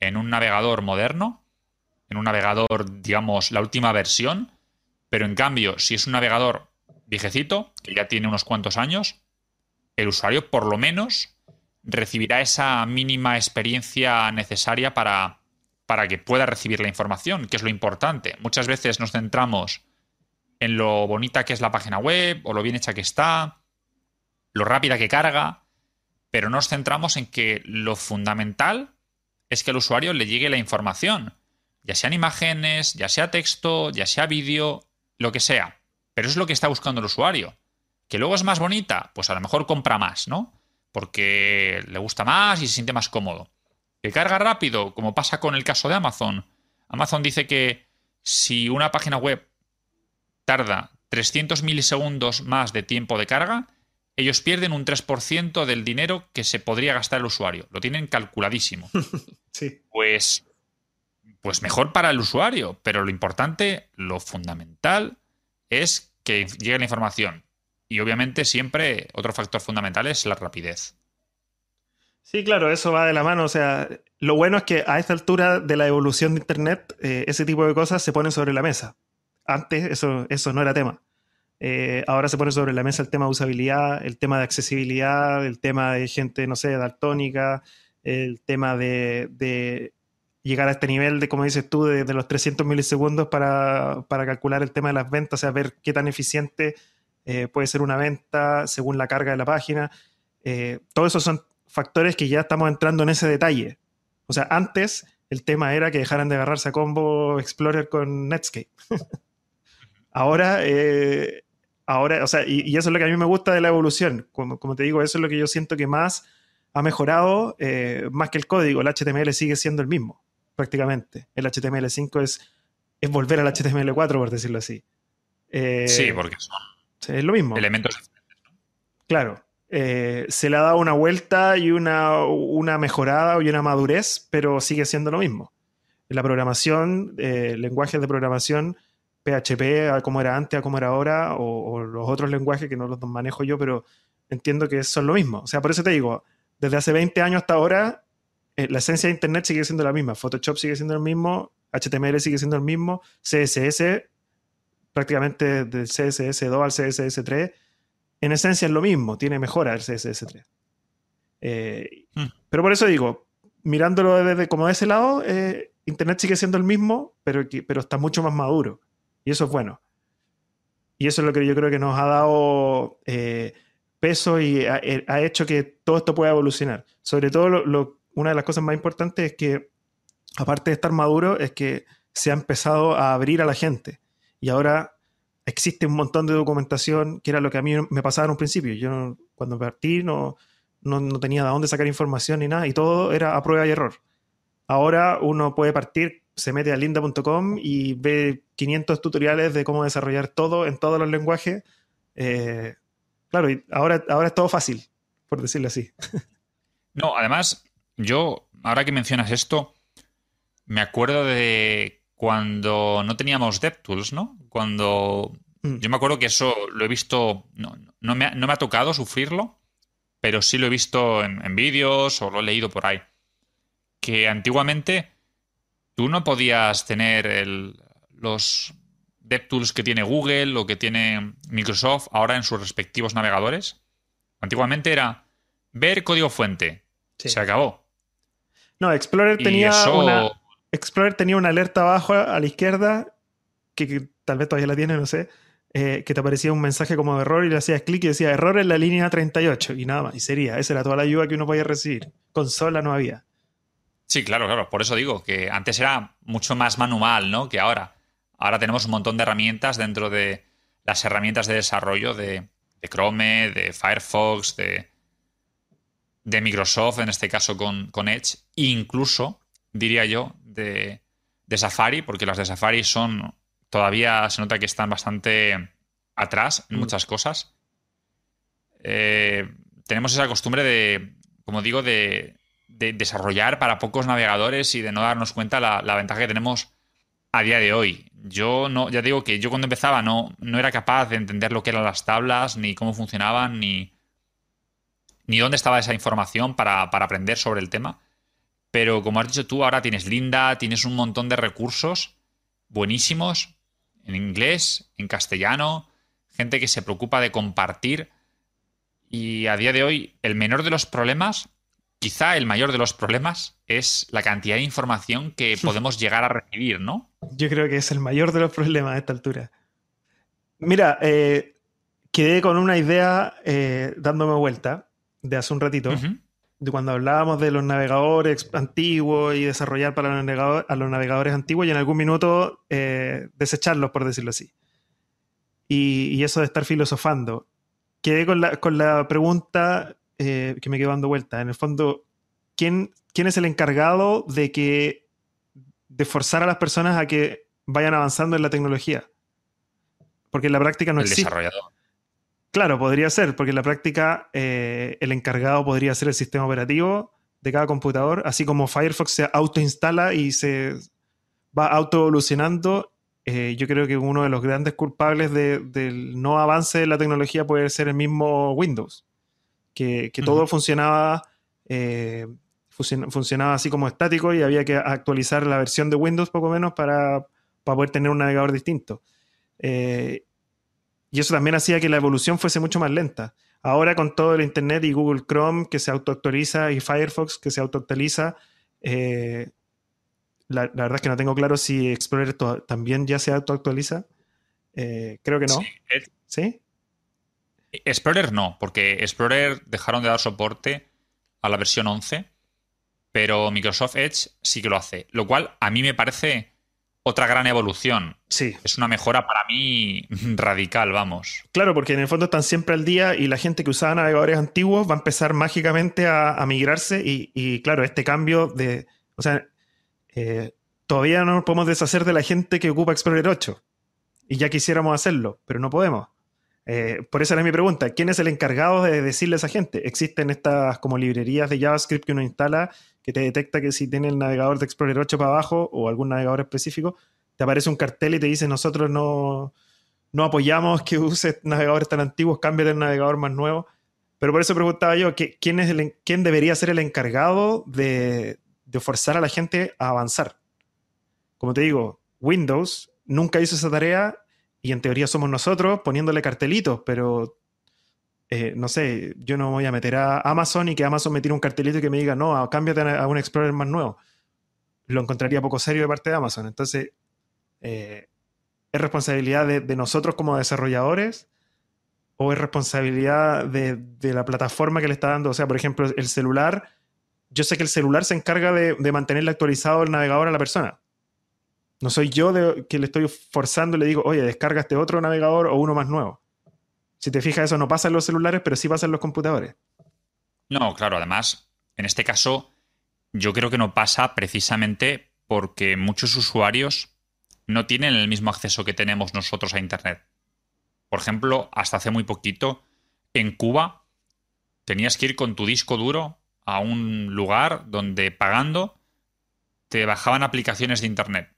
en un navegador moderno, en un navegador, digamos, la última versión, pero en cambio, si es un navegador viejecito, que ya tiene unos cuantos años, el usuario por lo menos recibirá esa mínima experiencia necesaria para para que pueda recibir la información, que es lo importante. Muchas veces nos centramos en lo bonita que es la página web o lo bien hecha que está, lo rápida que carga, pero nos centramos en que lo fundamental es que al usuario le llegue la información, ya sean imágenes, ya sea texto, ya sea vídeo, lo que sea. Pero es lo que está buscando el usuario. Que luego es más bonita, pues a lo mejor compra más, ¿no? Porque le gusta más y se siente más cómodo. Que carga rápido, como pasa con el caso de Amazon. Amazon dice que si una página web tarda 300 milisegundos más de tiempo de carga, ellos pierden un 3% del dinero que se podría gastar el usuario. Lo tienen calculadísimo. sí. Pues, pues mejor para el usuario, pero lo importante, lo fundamental, es que llegue la información. Y obviamente siempre otro factor fundamental es la rapidez. Sí, claro, eso va de la mano. O sea, lo bueno es que a esta altura de la evolución de Internet, eh, ese tipo de cosas se ponen sobre la mesa. Antes eso, eso no era tema. Eh, ahora se pone sobre la mesa el tema de usabilidad, el tema de accesibilidad, el tema de gente, no sé, daltónica, el tema de, llegar a este nivel de, como dices tú, de, los 300 milisegundos para, calcular el tema de las ventas, o sea, ver qué tan eficiente eh, puede ser una venta según la carga de la página. Eh, todos esos son factores que ya estamos entrando en ese detalle. O sea, antes el tema era que dejaran de agarrarse a combo Explorer con Netscape. Ahora ahora, o sea, y, eso es lo que a mí me gusta de la evolución. Como, como te digo, eso es lo que yo siento que más ha mejorado, eh, más que el código. El HTML sigue siendo el mismo, prácticamente. El HTML5 es, es volver al HTML4, por decirlo así. Eh, sí, porque son es lo mismo. elementos Claro. Eh, se le ha dado una vuelta y una, una mejorada y una madurez, pero sigue siendo lo mismo. La programación, lenguajes de programación, PHP a como era antes, a como era ahora, o, los otros lenguajes que no los manejo yo, pero entiendo que son lo mismo. O sea, por eso te digo, desde hace 20 años hasta ahora, eh, la esencia de Internet sigue siendo la misma. Photoshop sigue siendo el mismo, HTML sigue siendo el mismo, CSS, prácticamente del CSS2 al CSS3, en esencia es lo mismo, tiene mejora el CSS3. Eh, hmm. Pero por eso digo, mirándolo desde como de ese lado, eh, Internet sigue siendo el mismo, pero, pero está mucho más maduro. Y eso es bueno. Y eso es lo que yo creo que nos ha dado eh, peso y eh, ha, hecho que todo esto pueda evolucionar. Sobre todo, una de las cosas más importantes es que, aparte de estar maduro, es que se ha empezado a abrir a la gente. Y ahora existe un montón de documentación, que era lo que a mí me pasaba en un principio. Yo cuando partí no, no, no tenía de dónde sacar información ni nada, y todo era a prueba y error. Ahora uno puede partir se mete a linda.com y ve 500 tutoriales de cómo desarrollar todo en todos los lenguajes. Eh, claro, y ahora, ahora es todo fácil, por decirlo así. No, además, yo, ahora que mencionas esto, me acuerdo de cuando no teníamos DevTools, ¿no? Cuando. Mm. Yo me acuerdo que eso lo he visto. No, no, me, ha, tocado sufrirlo, pero sí lo he visto en, en vídeos o lo he leído por ahí. Que antiguamente tú no podías tener los DevTools que tiene Google o que tiene Microsoft ahora en sus respectivos navegadores. Antiguamente era ver código fuente. Se acabó. No, Explorer tenía una. Explorer tenía una alerta abajo a la izquierda, que, tal vez todavía la tiene, no sé, eh, que te aparecía un mensaje como de error y le hacías clic y decía error en la línea 38 y nada más. Y sería, esa era toda la ayuda que uno podía recibir. Consola no había. Sí, claro, claro. Por eso digo que antes era mucho más manual, ¿no? Que ahora. Ahora tenemos un montón de herramientas dentro de las herramientas de desarrollo de, Chrome, de Firefox, de, de, Microsoft, en este caso con, con Edge, incluso, diría yo, de, de, Safari, porque las de Safari son. Todavía se nota que están bastante atrás en mm. muchas cosas. Eh, tenemos esa costumbre de, como digo, de, de desarrollar para pocos navegadores y de no darnos cuenta la, la, ventaja que tenemos a día de hoy. Yo no, ya digo que yo cuando empezaba no, no era capaz de entender lo que eran las tablas, ni cómo funcionaban, ni, ni dónde estaba esa información para, aprender sobre el tema. Pero como has dicho tú, ahora tienes Linda, tienes un montón de recursos buenísimos en inglés, en castellano, gente que se preocupa de compartir. Y a día de hoy, el menor de los problemas quizá el mayor de los problemas es la cantidad de información que podemos llegar a recibir, ¿no? Yo creo que es el mayor de los problemas a esta altura. Mira, eh, quedé con una idea eh, dándome vuelta de hace un ratito, de cuando hablábamos de los navegadores antiguos y desarrollar para los navegadores, a los navegadores antiguos y en algún minuto eh, desecharlos, por decirlo así. Y, eso de estar filosofando. Quedé con la, con la pregunta eh, que me quedó dando vuelta. En el fondo, ¿quién, ¿quién es el encargado de que de forzar a las personas a que vayan avanzando en la tecnología? Porque en la práctica no el existe. desarrollador. Claro, podría ser, porque en la práctica eh, el encargado podría ser el sistema operativo de cada computador, así como Firefox se autoinstala y se va autoevolucionando. Eh, yo creo que uno de los grandes culpables del no avance de la tecnología puede ser el mismo Windows, que, todo funcionaba, eh, funcionaba así como estático y había que actualizar la versión de Windows poco menos para, para poder tener un navegador distinto. Y eso también hacía que la evolución fuese mucho más lenta. Ahora con todo el Internet y Google Chrome que se autoactualiza y Firefox que se autoactualiza, eh, la, verdad es que no tengo claro si Explorer también ya se autoactualiza. Eh, creo que no. Sí, Explorer no, porque Explorer dejaron de dar soporte a la versión 11, pero Microsoft Edge sí que lo hace, lo cual a mí me parece otra gran evolución. Sí. Es una mejora para mí radical, vamos. Claro, porque en el fondo están siempre al día y la gente que usaba navegadores antiguos va a empezar mágicamente a, migrarse y, claro, este cambio de... O sea, eh, todavía no nos podemos deshacer de la gente que ocupa Explorer 8 y ya quisiéramos hacerlo, pero no podemos. Eh, por eso era mi pregunta, ¿quién es el encargado de decirle a esa gente? Existen estas como librerías de JavaScript que uno instala que te detecta que si tiene el navegador de Explorer 8 para abajo o algún navegador específico, te aparece un cartel y te dice nosotros no, no apoyamos que uses navegadores tan antiguos, cámbiate el navegador más nuevo. Pero por eso preguntaba yo, ¿quién, es quién debería ser el encargado de, de forzar a la gente a avanzar? Como te digo, Windows nunca hizo esa tarea y en teoría somos nosotros poniéndole cartelitos, pero eh, no sé, yo no voy a meter a Amazon y que Amazon me tire un cartelito y que me diga, no, cámbiate a un Explorer más nuevo. Lo encontraría poco serio de parte de Amazon. Entonces, eh, ¿es responsabilidad de, nosotros como desarrolladores o es responsabilidad de, la plataforma que le está dando? O sea, por ejemplo, el celular, yo sé que el celular se encarga de, mantenerle actualizado el navegador a la persona. No soy yo que le estoy forzando y le digo, oye, descarga este otro navegador o uno más nuevo. Si te fijas, eso no pasa en los celulares, pero sí pasa en los computadores. No, claro, además, en este caso, yo creo que no pasa precisamente porque muchos usuarios no tienen el mismo acceso que tenemos nosotros a Internet. Por ejemplo, hasta hace muy poquito, en Cuba, tenías que ir con tu disco duro a un lugar donde pagando te bajaban aplicaciones de Internet.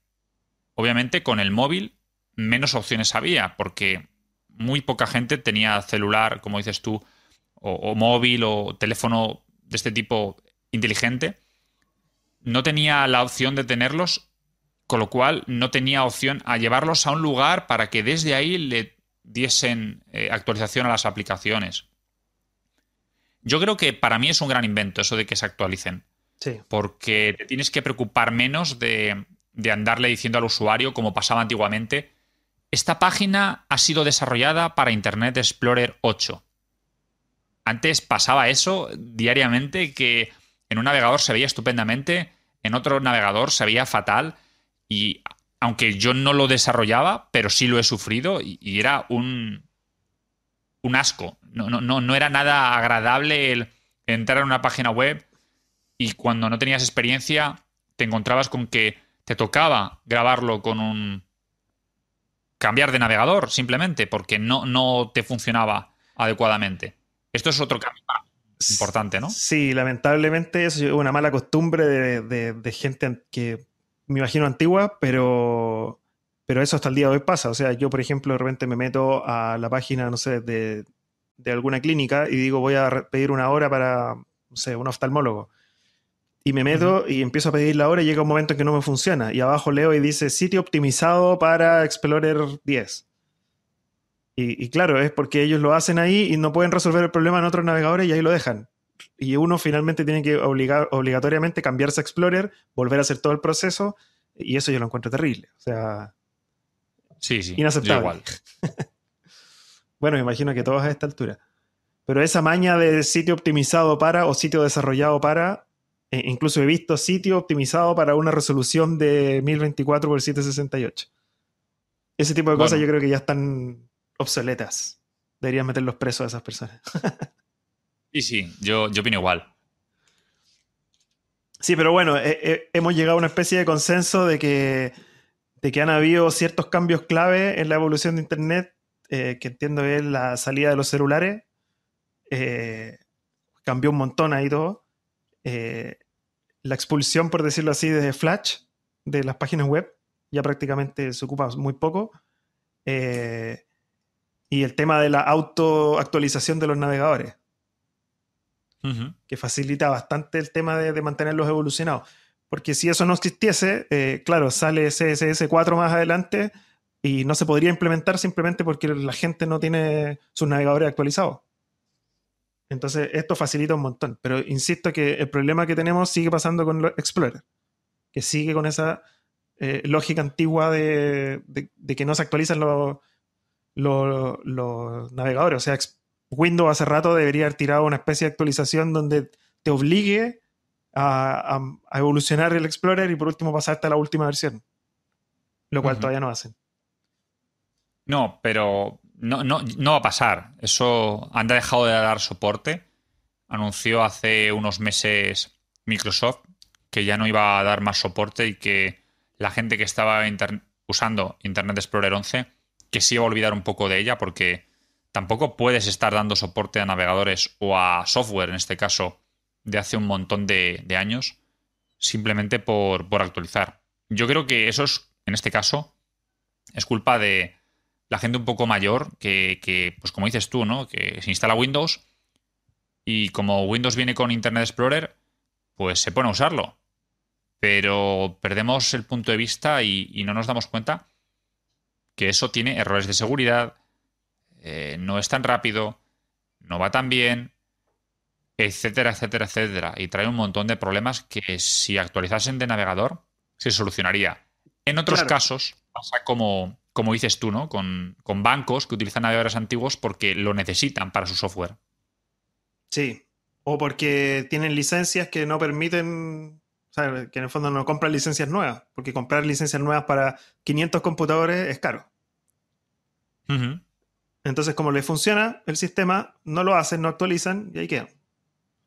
Obviamente con el móvil menos opciones había, porque muy poca gente tenía celular, como dices tú, o, móvil o teléfono de este tipo inteligente. No tenía la opción de tenerlos, con lo cual no tenía opción a llevarlos a un lugar para que desde ahí le diesen eh, actualización a las aplicaciones. Yo creo que para mí es un gran invento eso de que se actualicen. Sí. Porque te tienes que preocupar menos de, de andarle diciendo al usuario, como pasaba antiguamente, esta página ha sido desarrollada para Internet Explorer 8. Antes pasaba eso diariamente que en un navegador se veía estupendamente, en otro navegador se veía fatal y aunque yo no lo desarrollaba, pero sí lo he sufrido y, era un, un asco. No, no, no, no era nada agradable el entrar en una página web y cuando no tenías experiencia te encontrabas con que te tocaba grabarlo con un cambiar de navegador simplemente porque no, no te funcionaba adecuadamente. Esto es otro cambio importante, ¿no? Sí, lamentablemente es una mala costumbre de, gente que me imagino antigua, pero, pero eso hasta el día de hoy pasa. O sea, yo, por ejemplo, de repente me meto a la página, no sé, de, de alguna clínica y digo, voy a pedir una hora para, no sé, un oftalmólogo y me meto y empiezo a pedir la hora y llega un momento en que no me funciona. Y abajo leo y dice sitio optimizado para Explorer 10. Y, claro, es porque ellos lo hacen ahí y no pueden resolver el problema en otros navegadores y ahí lo dejan. Y uno finalmente tiene que obligar, obligatoriamente cambiarse a Explorer, volver a hacer todo el proceso, y eso yo lo encuentro terrible. O sea, sí, sí, inaceptable. Bueno, me imagino que todos a esta altura. Pero esa maña de sitio optimizado para o sitio desarrollado para, e incluso he visto sitio optimizado para una resolución de 1024 x 768. Ese tipo de cosas yo creo que ya están obsoletas. Deberían meter los presos a esas personas. y sí, yo, yo opino igual. Sí, pero bueno, hemos llegado a una especie de consenso de que, de que han habido ciertos cambios clave en la evolución de Internet, eh, que entiendo es la salida de los celulares. Eh, cambió un montón ahí todo. Eh, la expulsión, por decirlo así, de Flash, de las páginas web, ya prácticamente se ocupa muy poco. y el tema de la autoactualización de los navegadores que facilita bastante el tema de, mantenerlos evolucionados. Porque si eso no existiese, eh, claro, sale CSS 4 más adelante y no se podría implementar simplemente porque la gente no tiene sus navegadores actualizados. Entonces, esto facilita un montón. Pero insisto que el problema que tenemos sigue pasando con Explorer, que sigue con esa eh, lógica antigua de, que no se actualizan los, los navegadores. O sea, Windows hace rato debería haber tirado una especie de actualización donde te obligue a, evolucionar el Explorer y por último pasarte a la última versión. Lo cual todavía no hacen. No, pero no, no, no va a pasar. Eso han dejado de dar soporte. Anunció hace unos meses Microsoft que ya no iba a dar más soporte y que la gente que estaba usando Internet Explorer 11 que sí iba a olvidar un poco de ella porque tampoco puedes estar dando soporte a navegadores o a software, en este caso, de hace un montón de, años, simplemente por, actualizar. Yo creo que eso es, en este caso, es culpa de la gente un poco mayor que, pues como dices tú, ¿no? Que se instala Windows y como Windows viene con Internet Explorer, pues se pone a usarlo. Pero perdemos el punto de vista y no nos damos cuenta que eso tiene errores de seguridad, eh, no es tan rápido, no va tan bien, etcétera, etcétera, etcétera. Y trae un montón de problemas que si actualizasen de navegador se solucionaría. En otros casos pasa como, como dices tú, ¿no? Con, bancos que utilizan navegadores antiguos porque lo necesitan para su software. Sí, o porque tienen licencias que no permiten, o sea, que en el fondo no compran licencias nuevas, porque comprar licencias nuevas para 500 computadores es caro. Entonces, como les funciona el sistema, no lo hacen, no actualizan y ahí quedan.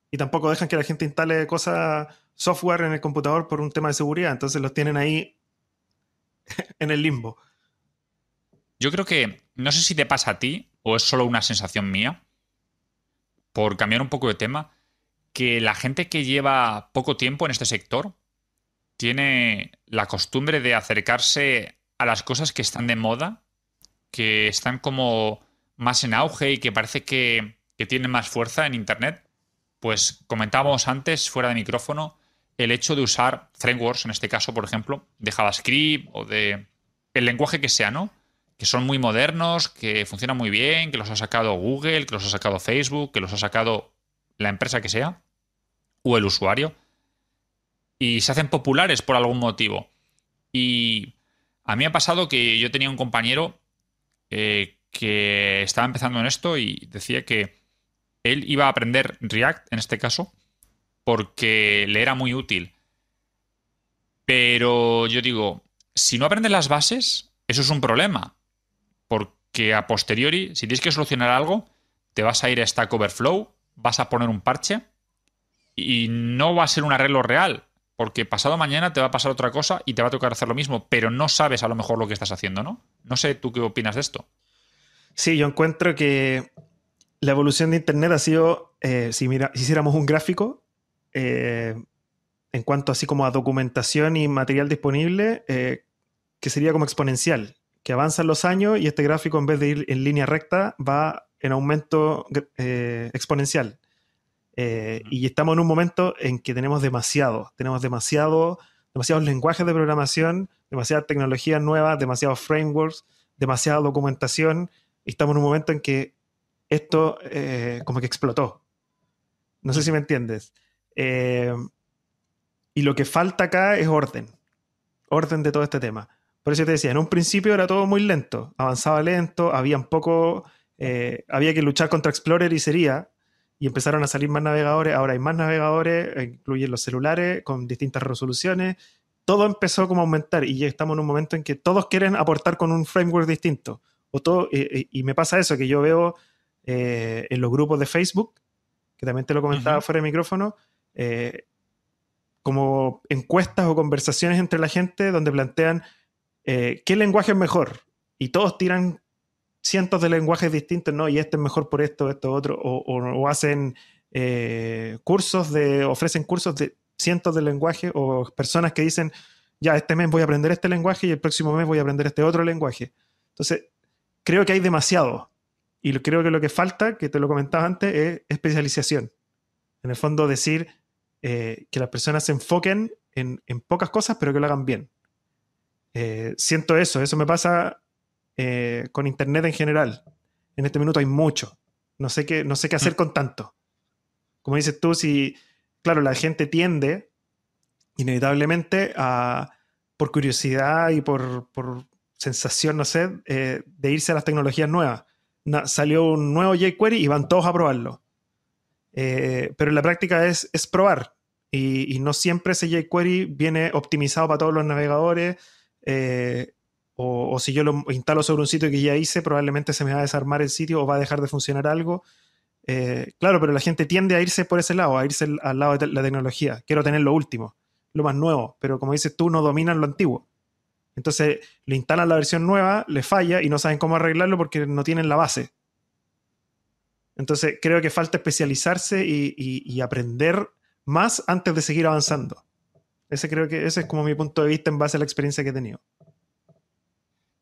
Y tampoco dejan que la gente instale cosas, software en el computador por un tema de seguridad. Entonces los tienen ahí en el limbo. Yo creo que, no sé si te pasa a ti o es solo una sensación mía, por cambiar un poco de tema, que la gente que lleva poco tiempo en este sector tiene la costumbre de acercarse a las cosas que están de moda, que están como más en auge y que parece que, tiene más fuerza en Internet, pues comentábamos antes, fuera de micrófono, el hecho de usar frameworks, en este caso, por ejemplo, de JavaScript o de el lenguaje que sea, ¿no? Que son muy modernos, que funcionan muy bien, que los ha sacado Google, que los ha sacado Facebook, que los ha sacado la empresa que sea, o el usuario, y se hacen populares por algún motivo. Y a mí ha pasado que yo tenía un compañero eh, que estaba empezando en esto y decía que él iba a aprender React, en este caso, porque le era muy útil. Pero yo digo, si no aprendes las bases, eso es un problema. Porque a posteriori, si tienes que solucionar algo, te vas a ir a Stack Overflow, vas a poner un parche y no va a ser un arreglo real. Porque pasado mañana te va a pasar otra cosa y te va a tocar hacer lo mismo, pero no sabes a lo mejor lo que estás haciendo, ¿no? No sé tú qué opinas de esto. Sí, yo encuentro que la evolución de Internet ha sido, eh, si, mira, si hiciéramos un gráfico, eh, en cuanto así como a documentación y material disponible, eh, que sería como exponencial, que avanzan los años y este gráfico en vez de ir en línea recta va en aumento exponencial. y estamos en un momento en que tenemos demasiado, tenemos demasiado, demasiados lenguajes de programación, demasiadas tecnologías nuevas, demasiados frameworks, demasiada documentación estamos en un momento en que esto eh, como que explotó. No sé si me entiendes. Eh, y lo que falta acá es orden. Orden de todo este tema. Por eso te decía, en un principio era todo muy lento. Avanzaba lento, habían poco eh, había que luchar contra Explorer y sería, y empezaron a salir más navegadores, ahora hay más navegadores, incluyen los celulares con distintas resoluciones, todo empezó como a aumentar y ya estamos en un momento en que todos quieren aportar con un framework distinto. O todo, y me pasa eso, que yo veo eh, en los grupos de Facebook, que también te lo comentaba fuera de micrófono, eh, como encuestas o conversaciones entre la gente donde plantean eh, qué lenguaje es mejor. Y todos tiran cientos de lenguajes distintos, ¿no? Y este es mejor por esto, esto, otro. O, hacen cursos de, ofrecen cursos de cientos de lenguajes o personas que dicen, ya, este mes voy a aprender este lenguaje y el próximo mes voy a aprender este otro lenguaje. Entonces, creo que hay demasiado. Y creo que lo que falta, que te lo comentaba antes, es especialización. En el fondo, decir eh, que las personas se enfoquen en, pocas cosas, pero que lo hagan bien. Eh, siento eso, eso me pasa eh, con Internet en general. En este minuto hay mucho. No sé qué, no sé qué hacer mm. con tanto. Como dices tú, si, claro, la gente tiende inevitablemente a, por curiosidad y por, por sensación, no sé, de irse a las tecnologías nuevas salió un nuevo jQuery y van todos a probarlo. Eh, pero en la práctica es, es probar. Y, no siempre ese jQuery viene optimizado para todos los navegadores. Eh, o, si yo lo instalo sobre un sitio que ya hice, probablemente se me va a desarmar el sitio o va a dejar de funcionar algo. Eh, claro, pero la gente tiende a irse por ese lado, a irse al lado de la tecnología. Quiero tener lo último, lo más nuevo. Pero como dices tú, no dominan lo antiguo. Entonces le instalan la versión nueva, le falla y no saben cómo arreglarlo porque no tienen la base. Entonces creo que falta especializarse y, aprender más antes de seguir avanzando. Ese creo que ese es como mi punto de vista en base a la experiencia que he tenido.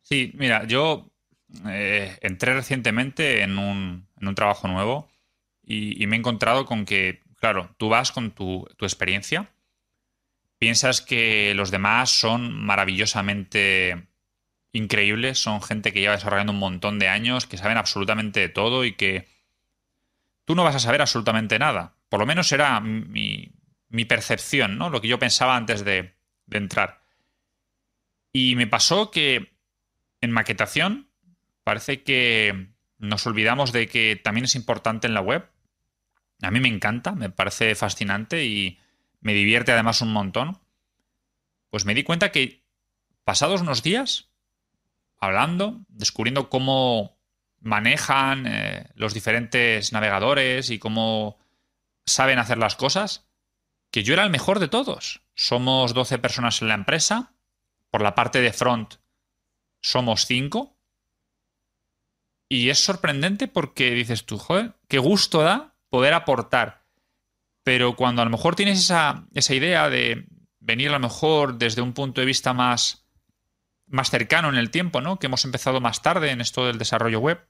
Sí, mira, yo eh, entré recientemente en un, trabajo nuevo y, me he encontrado con que, claro, tú vas con tu experiencia piensas que los demás son maravillosamente increíbles, son gente que lleva desarrollando un montón de años, que saben absolutamente de todo y que tú no vas a saber absolutamente nada. Por lo menos era mi, percepción, ¿no? Lo que yo pensaba antes de, de entrar. Y me pasó que en maquetación parece que nos olvidamos de que también es importante en la web. A mí me encanta, me parece fascinante y me divierte además un montón, pues me di cuenta que pasados unos días, hablando, descubriendo cómo manejan eh, los diferentes navegadores y cómo saben hacer las cosas, que yo era el mejor de todos. Somos 12 personas en la empresa, por la parte de front somos 5. Y es sorprendente porque dices tú, joder, qué gusto da poder aportar pero cuando a lo mejor tienes esa, idea de venir a lo mejor desde un punto de vista más, más cercano en el tiempo, ¿no? Que hemos empezado más tarde en esto del desarrollo web.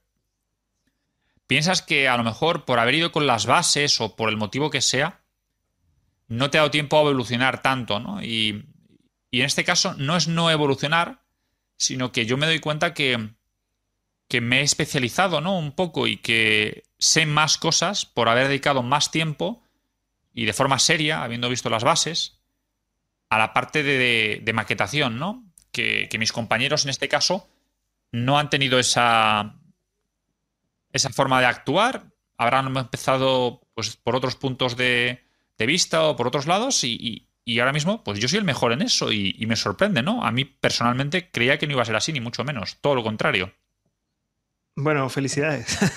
Piensas que a lo mejor por haber ido con las bases o por el motivo que sea, no te ha dado tiempo a evolucionar tanto, ¿no? Y, en este caso no es no evolucionar, sino que yo me doy cuenta que, que me he especializado, ¿no? Un poco y que sé más cosas por haber dedicado más tiempo y de forma seria, habiendo visto las bases, a la parte de, maquetación, ¿no? Que, mis compañeros en este caso no han tenido esa, esa forma de actuar, habrán empezado pues, por otros puntos de, vista o por otros lados y, ahora mismo pues yo soy el mejor en eso y, me sorprende, ¿no? A mí personalmente creía que no iba a ser así, ni mucho menos, todo lo contrario. Bueno, felicidades.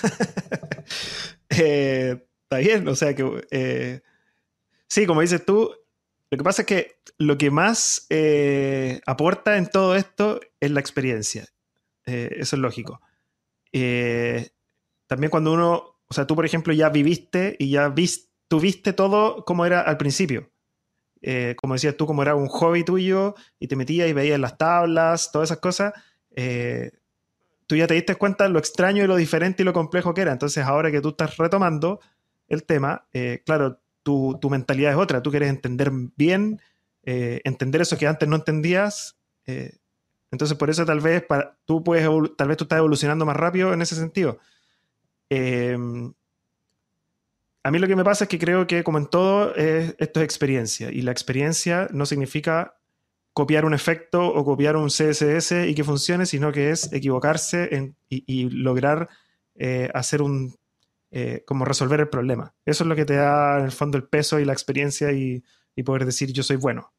Eh, está bien, o sea que eh, Sí, como dices tú, lo que pasa es que lo que más eh, aporta en todo esto es la experiencia. Eso es lógico. También cuando uno, o sea, tú por ejemplo ya viviste y ya viste, tuviste todo como era al principio. como decías tú, como era un hobby tuyo y te metías y veías las tablas, todas esas cosas, tú ya te diste cuenta lo extraño y lo diferente y lo complejo que era. Entonces ahora que tú estás retomando el tema, claro, tu, mentalidad es otra, tú quieres entender bien, eh, entender eso que antes no entendías. Eh, entonces, por eso tal vez para, tú puedes, tal vez tú estás evolucionando más rápido en ese sentido. A mí lo que me pasa es que creo que, como en todo, esto es experiencia. Y la experiencia no significa copiar un efecto o copiar un CSS y que funcione, sino que es equivocarse y, lograr eh, hacer un, eh, como resolver el problema. Eso es lo que te da en el fondo el peso y la experiencia y, poder decir yo soy bueno.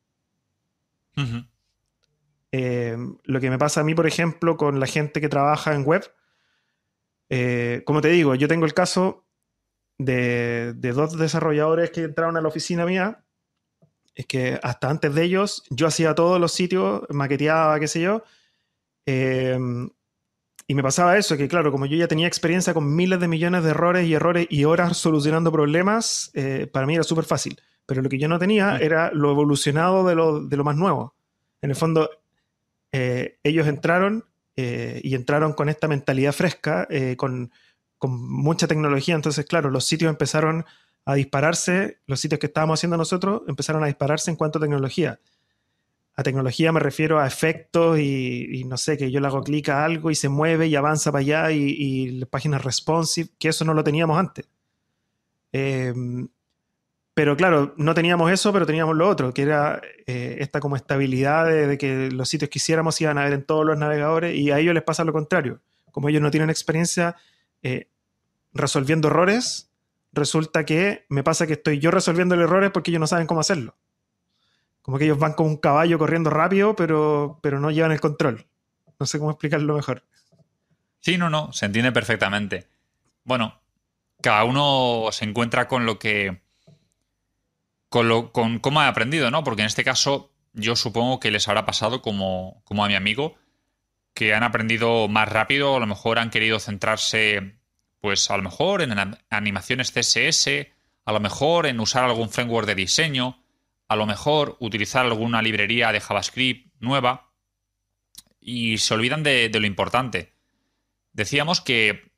lo que me pasa a mí, por ejemplo, con la gente que trabaja en web, como te digo, yo tengo el caso de, de, dos desarrolladores que entraron a la oficina mía es que hasta antes de ellos yo hacía todos los sitios, maqueteaba, qué sé yo. Em, y me pasaba eso, que claro, como yo ya tenía experiencia con miles de millones de errores y errores y horas solucionando problemas, eh, para mí era súper fácil. Pero lo que yo no tenía era lo evolucionado de lo, de lo más nuevo. En el fondo, eh, ellos entraron eh, y entraron con esta mentalidad fresca, con, con mucha tecnología. Entonces, claro, los sitios empezaron a dispararse, los sitios que estábamos haciendo nosotros empezaron a dispararse en cuanto a tecnología. A tecnología me refiero a efectos y, no sé, que yo le hago clic a algo y se mueve y avanza para allá y, y la página responsive, que eso no lo teníamos antes. Em, pero claro, no teníamos eso, pero teníamos lo otro, que era eh, esta como estabilidad de, que los sitios que hiciéramos iban a ver en todos los navegadores y a ellos les pasa lo contrario. Como ellos no tienen experiencia eh, resolviendo errores, resulta que me pasa que estoy yo resolviendo el errores porque ellos no saben cómo hacerlo. Como que ellos van con un caballo corriendo rápido, pero, pero no llevan el control. No sé cómo explicarlo mejor. Sí, no, no, se entiende perfectamente. Bueno, cada uno se encuentra con lo que. con, lo, con cómo ha aprendido, ¿no? Porque en este caso, yo supongo que les habrá pasado como, como a mi amigo, que han aprendido más rápido, a lo mejor han querido centrarse pues a lo mejor en animaciones CSS, a lo mejor en usar algún framework de diseño, a lo mejor utilizar alguna librería de JavaScript nueva y se olvidan de, lo importante. Decíamos que,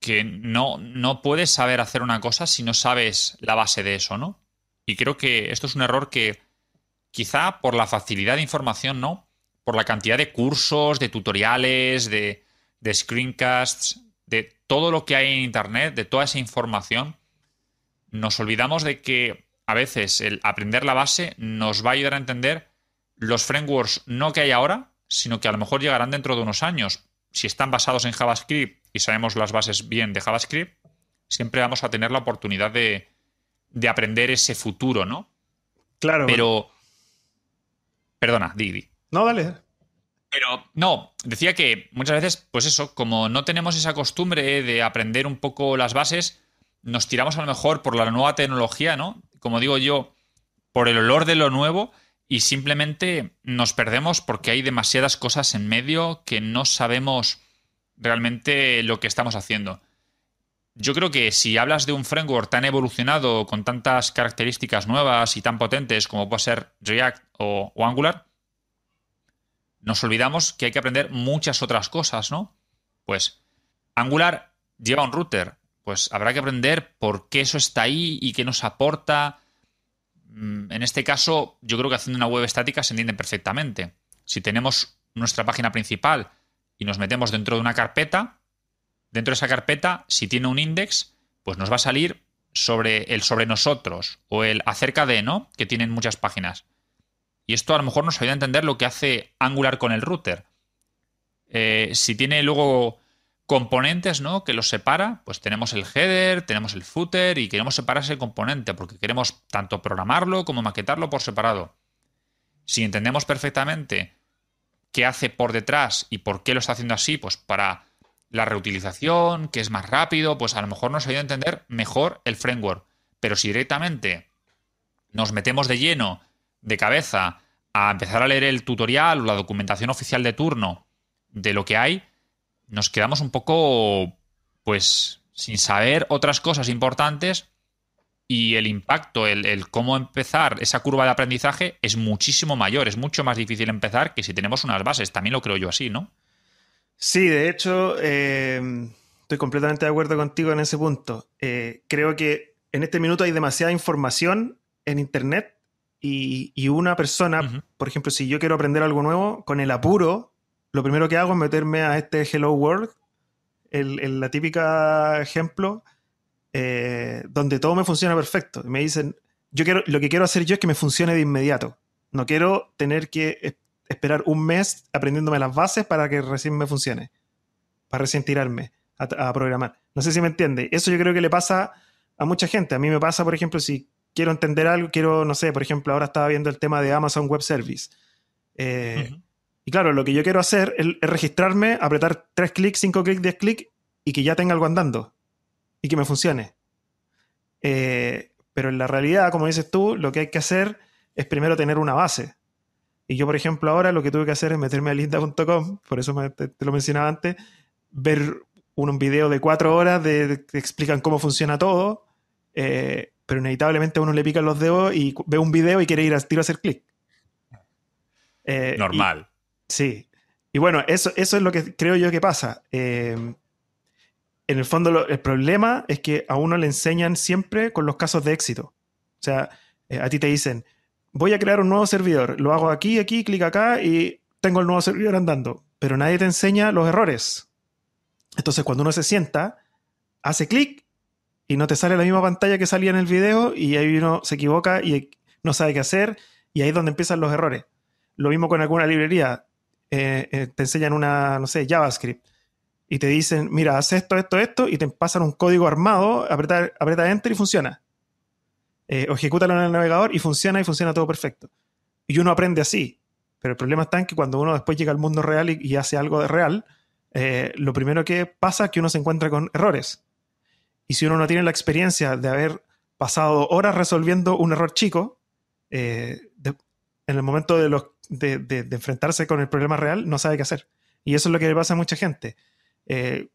que no, no puedes saber hacer una cosa si no sabes la base de eso, ¿no? Y creo que esto es un error que quizá por la facilidad de información, ¿no? Por la cantidad de cursos, de tutoriales, de, de screencasts, de todo lo que hay en Internet, de toda esa información, nos olvidamos de que a veces el aprender la base nos va a ayudar a entender los frameworks no que hay ahora, sino que a lo mejor llegarán dentro de unos años. Si están basados en JavaScript y sabemos las bases bien de JavaScript, siempre vamos a tener la oportunidad de, de aprender ese futuro, ¿no? Claro. Pero. Perdona, Didi. No, dale. Pero no, decía que muchas veces, pues eso, como no tenemos esa costumbre de aprender un poco las bases, nos tiramos a lo mejor por la nueva tecnología, ¿no? Como digo yo, por el olor de lo nuevo y simplemente nos perdemos porque hay demasiadas cosas en medio que no sabemos realmente lo que estamos haciendo. Yo creo que si hablas de un framework tan evolucionado, con tantas características nuevas y tan potentes como puede ser React o, o Angular, nos olvidamos que hay que aprender muchas otras cosas, ¿no? Pues Angular lleva un router, pues habrá que aprender por qué eso está ahí y qué nos aporta. Mm, en este caso, yo creo que haciendo una web estática se entiende perfectamente. Si tenemos nuestra página principal y nos metemos dentro de una carpeta, dentro de esa carpeta, si tiene un index, pues nos va a salir sobre el sobre nosotros o el acerca de, ¿no? Que tienen muchas páginas. Y esto a lo mejor nos ayuda a entender lo que hace Angular con el router. Eh, si tiene luego componentes ¿no? que los separa, pues tenemos el header, tenemos el footer y queremos separar ese componente porque queremos tanto programarlo como maquetarlo por separado. Si entendemos perfectamente qué hace por detrás y por qué lo está haciendo así, pues para la reutilización, que es más rápido, pues a lo mejor nos ayuda a entender mejor el framework. Pero si directamente nos metemos de lleno de cabeza a empezar a leer el tutorial o la documentación oficial de turno de lo que hay, nos quedamos un poco, pues, sin saber otras cosas importantes y el impacto, el, cómo empezar esa curva de aprendizaje es muchísimo mayor, es mucho más difícil empezar que si tenemos unas bases, también lo creo yo así, ¿no? Sí, de hecho, eh, estoy completamente de acuerdo contigo en ese punto. Eh, creo que en este minuto hay demasiada información en Internet y, una persona, por ejemplo, si yo quiero aprender algo nuevo, con el apuro, lo primero que hago es meterme a este Hello World, el, la típica ejemplo, eh, donde todo me funciona perfecto. Me dicen, yo quiero, lo que quiero hacer yo es que me funcione de inmediato. No quiero tener que esperar un mes aprendiéndome las bases para que recién me funcione, para recién tirarme. a, programar. No sé si me entiende. Eso yo creo que le pasa a mucha gente. A mí me pasa, por ejemplo, si quiero entender algo, quiero, no sé, por ejemplo, ahora estaba viendo el tema de Amazon Web Service. Eh, y claro, lo que yo quiero hacer es, registrarme, apretar 3 clics, 5 clics, 10 clics y que ya tenga algo andando y que me funcione. Eh, pero en la realidad, como dices tú, lo que hay que hacer es primero tener una base. Y yo, por ejemplo, ahora lo que tuve que hacer es meterme a linda.com, por eso te, lo mencionaba antes, ver un, video de cuatro horas de, que explican cómo funciona todo, eh, pero inevitablemente a uno le pican los dedos y ve un video y quiere ir a tiro a hacer clic. Eh, Normal. sí. Y bueno, eso, eso es lo que creo yo que pasa. Eh, en el fondo, el problema es que a uno le enseñan siempre con los casos de éxito. O sea, a ti te dicen, voy a crear un nuevo servidor, lo hago aquí, aquí, clic acá y tengo el nuevo servidor andando, pero nadie te enseña los errores. Entonces cuando uno se sienta, hace clic y no te sale la misma pantalla que salía en el video y ahí uno se equivoca y no sabe qué hacer y ahí es donde empiezan los errores. Lo mismo con alguna librería. Eh, eh, te enseñan una, no sé, JavaScript y te dicen, mira, haz esto, esto, esto y te pasan un código armado, aprieta, aprieta enter y funciona eh, ejecútalo en el navegador y funciona y funciona todo perfecto. Y uno aprende así. Pero el problema está en que cuando uno después llega al mundo real y, hace algo de real, lo primero que pasa es que uno se encuentra con errores. Y si uno no tiene la experiencia de haber pasado horas resolviendo un error chico, eh, en el momento de, los, de, enfrentarse con el problema real, no sabe qué hacer. Y eso es lo que le pasa a mucha gente. Eh,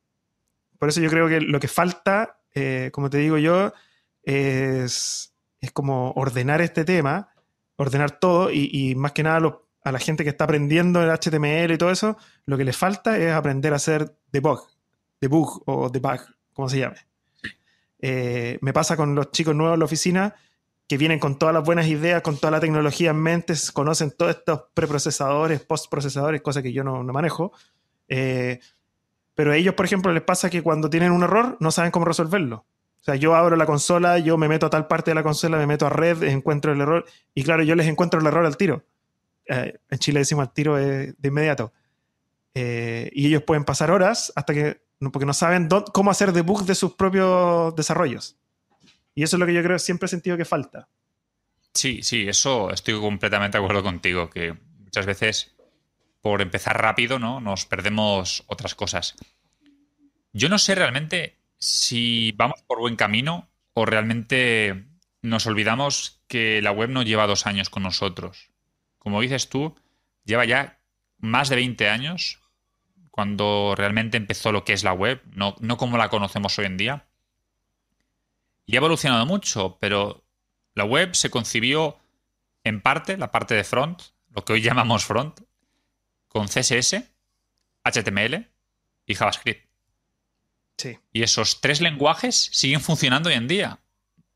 por eso yo creo que lo que falta, como te digo yo, es es como ordenar este tema, ordenar todo y, más que nada a la gente que está aprendiendo el HTML y todo eso, lo que le falta es aprender a hacer debug, debug o debug, como se llame. Eh, me pasa con los chicos nuevos en la oficina que vienen con todas las buenas ideas, con toda la tecnología en mente, conocen todos estos preprocesadores, postprocesadores, cosas que yo no, manejo. Eh, pero a ellos, por ejemplo, les pasa que cuando tienen un error no saben cómo resolverlo. O sea, yo abro la consola, yo me meto a tal parte de la consola, me meto a red, encuentro el error y claro, yo les encuentro el error al tiro. Eh, en Chile decimos al tiro de inmediato. Y ellos pueden pasar horas hasta que, porque no saben cómo hacer debug de sus propios desarrollos. Y eso es lo que yo creo siempre he sentido que falta. Sí, sí, eso estoy completamente de acuerdo contigo, que muchas veces por empezar rápido, ¿no? Nos perdemos otras cosas. Yo no sé realmente si vamos por buen camino o realmente nos olvidamos que la web no lleva dos años con nosotros. Como dices tú, lleva ya más de 20 años cuando realmente empezó lo que es la web, no, no como la conocemos hoy en día. Y ha evolucionado mucho, pero la web se concibió en parte, la parte de front, lo que hoy llamamos front, con CSS, HTML y JavaScript. Y esos tres lenguajes siguen funcionando hoy en día.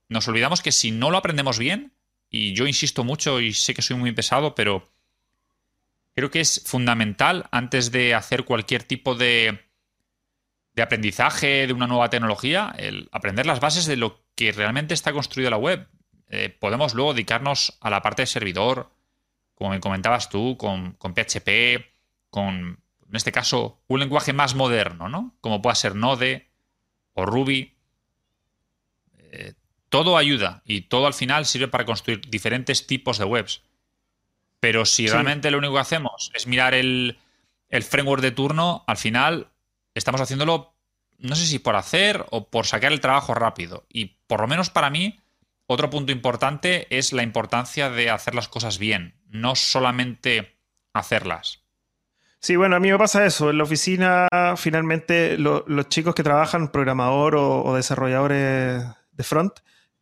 Nos olvidamos que si no lo aprendemos bien, y yo insisto mucho y sé que soy muy pesado, pero creo que es fundamental antes de hacer cualquier tipo de, de aprendizaje de una nueva tecnología, el aprender las bases de lo que realmente está construida la web. Eh, podemos luego dedicarnos a la parte de servidor, como me comentabas tú, con, con PHP, con en este caso, un lenguaje más moderno, ¿no? Como pueda ser Node o Ruby. Eh, todo ayuda y todo al final sirve para construir diferentes tipos de webs. Pero si realmente lo único que hacemos es mirar el, el framework de turno, al final estamos haciéndolo, no sé si por hacer o por sacar el trabajo rápido. Y por lo menos para mí, otro punto importante es la importancia de hacer las cosas bien, no solamente hacerlas. Sí, bueno, a mí me pasa eso. En la oficina, finalmente, los chicos que trabajan, programador o, desarrolladores de front,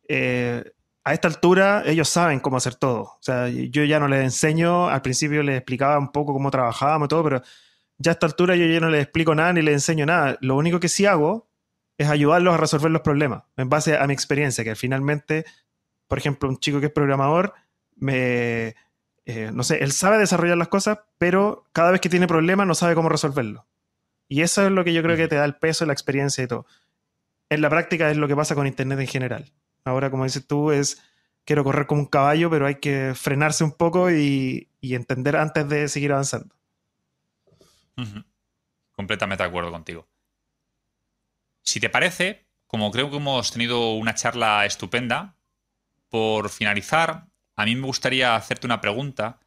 eh, a esta altura ellos saben cómo hacer todo. O sea, yo ya no les enseño, al principio les explicaba un poco cómo trabajábamos y todo, pero ya a esta altura yo ya no les explico nada ni les enseño nada. Lo único que sí hago es ayudarlos a resolver los problemas en base a mi experiencia, que finalmente, por ejemplo, un chico que es programador me eh, no sé, él sabe desarrollar las cosas, pero cada vez que tiene problemas no sabe cómo resolverlo. Y eso es lo que yo creo que te da el peso, la experiencia y todo. En la práctica es lo que pasa con Internet en general. Ahora, como dices tú, es quiero correr como un caballo, pero hay que frenarse un poco y, entender antes de seguir avanzando. Completamente de acuerdo contigo. Si te parece, como creo que hemos tenido una charla estupenda, por finalizar, a mí me gustaría hacerte una pregunta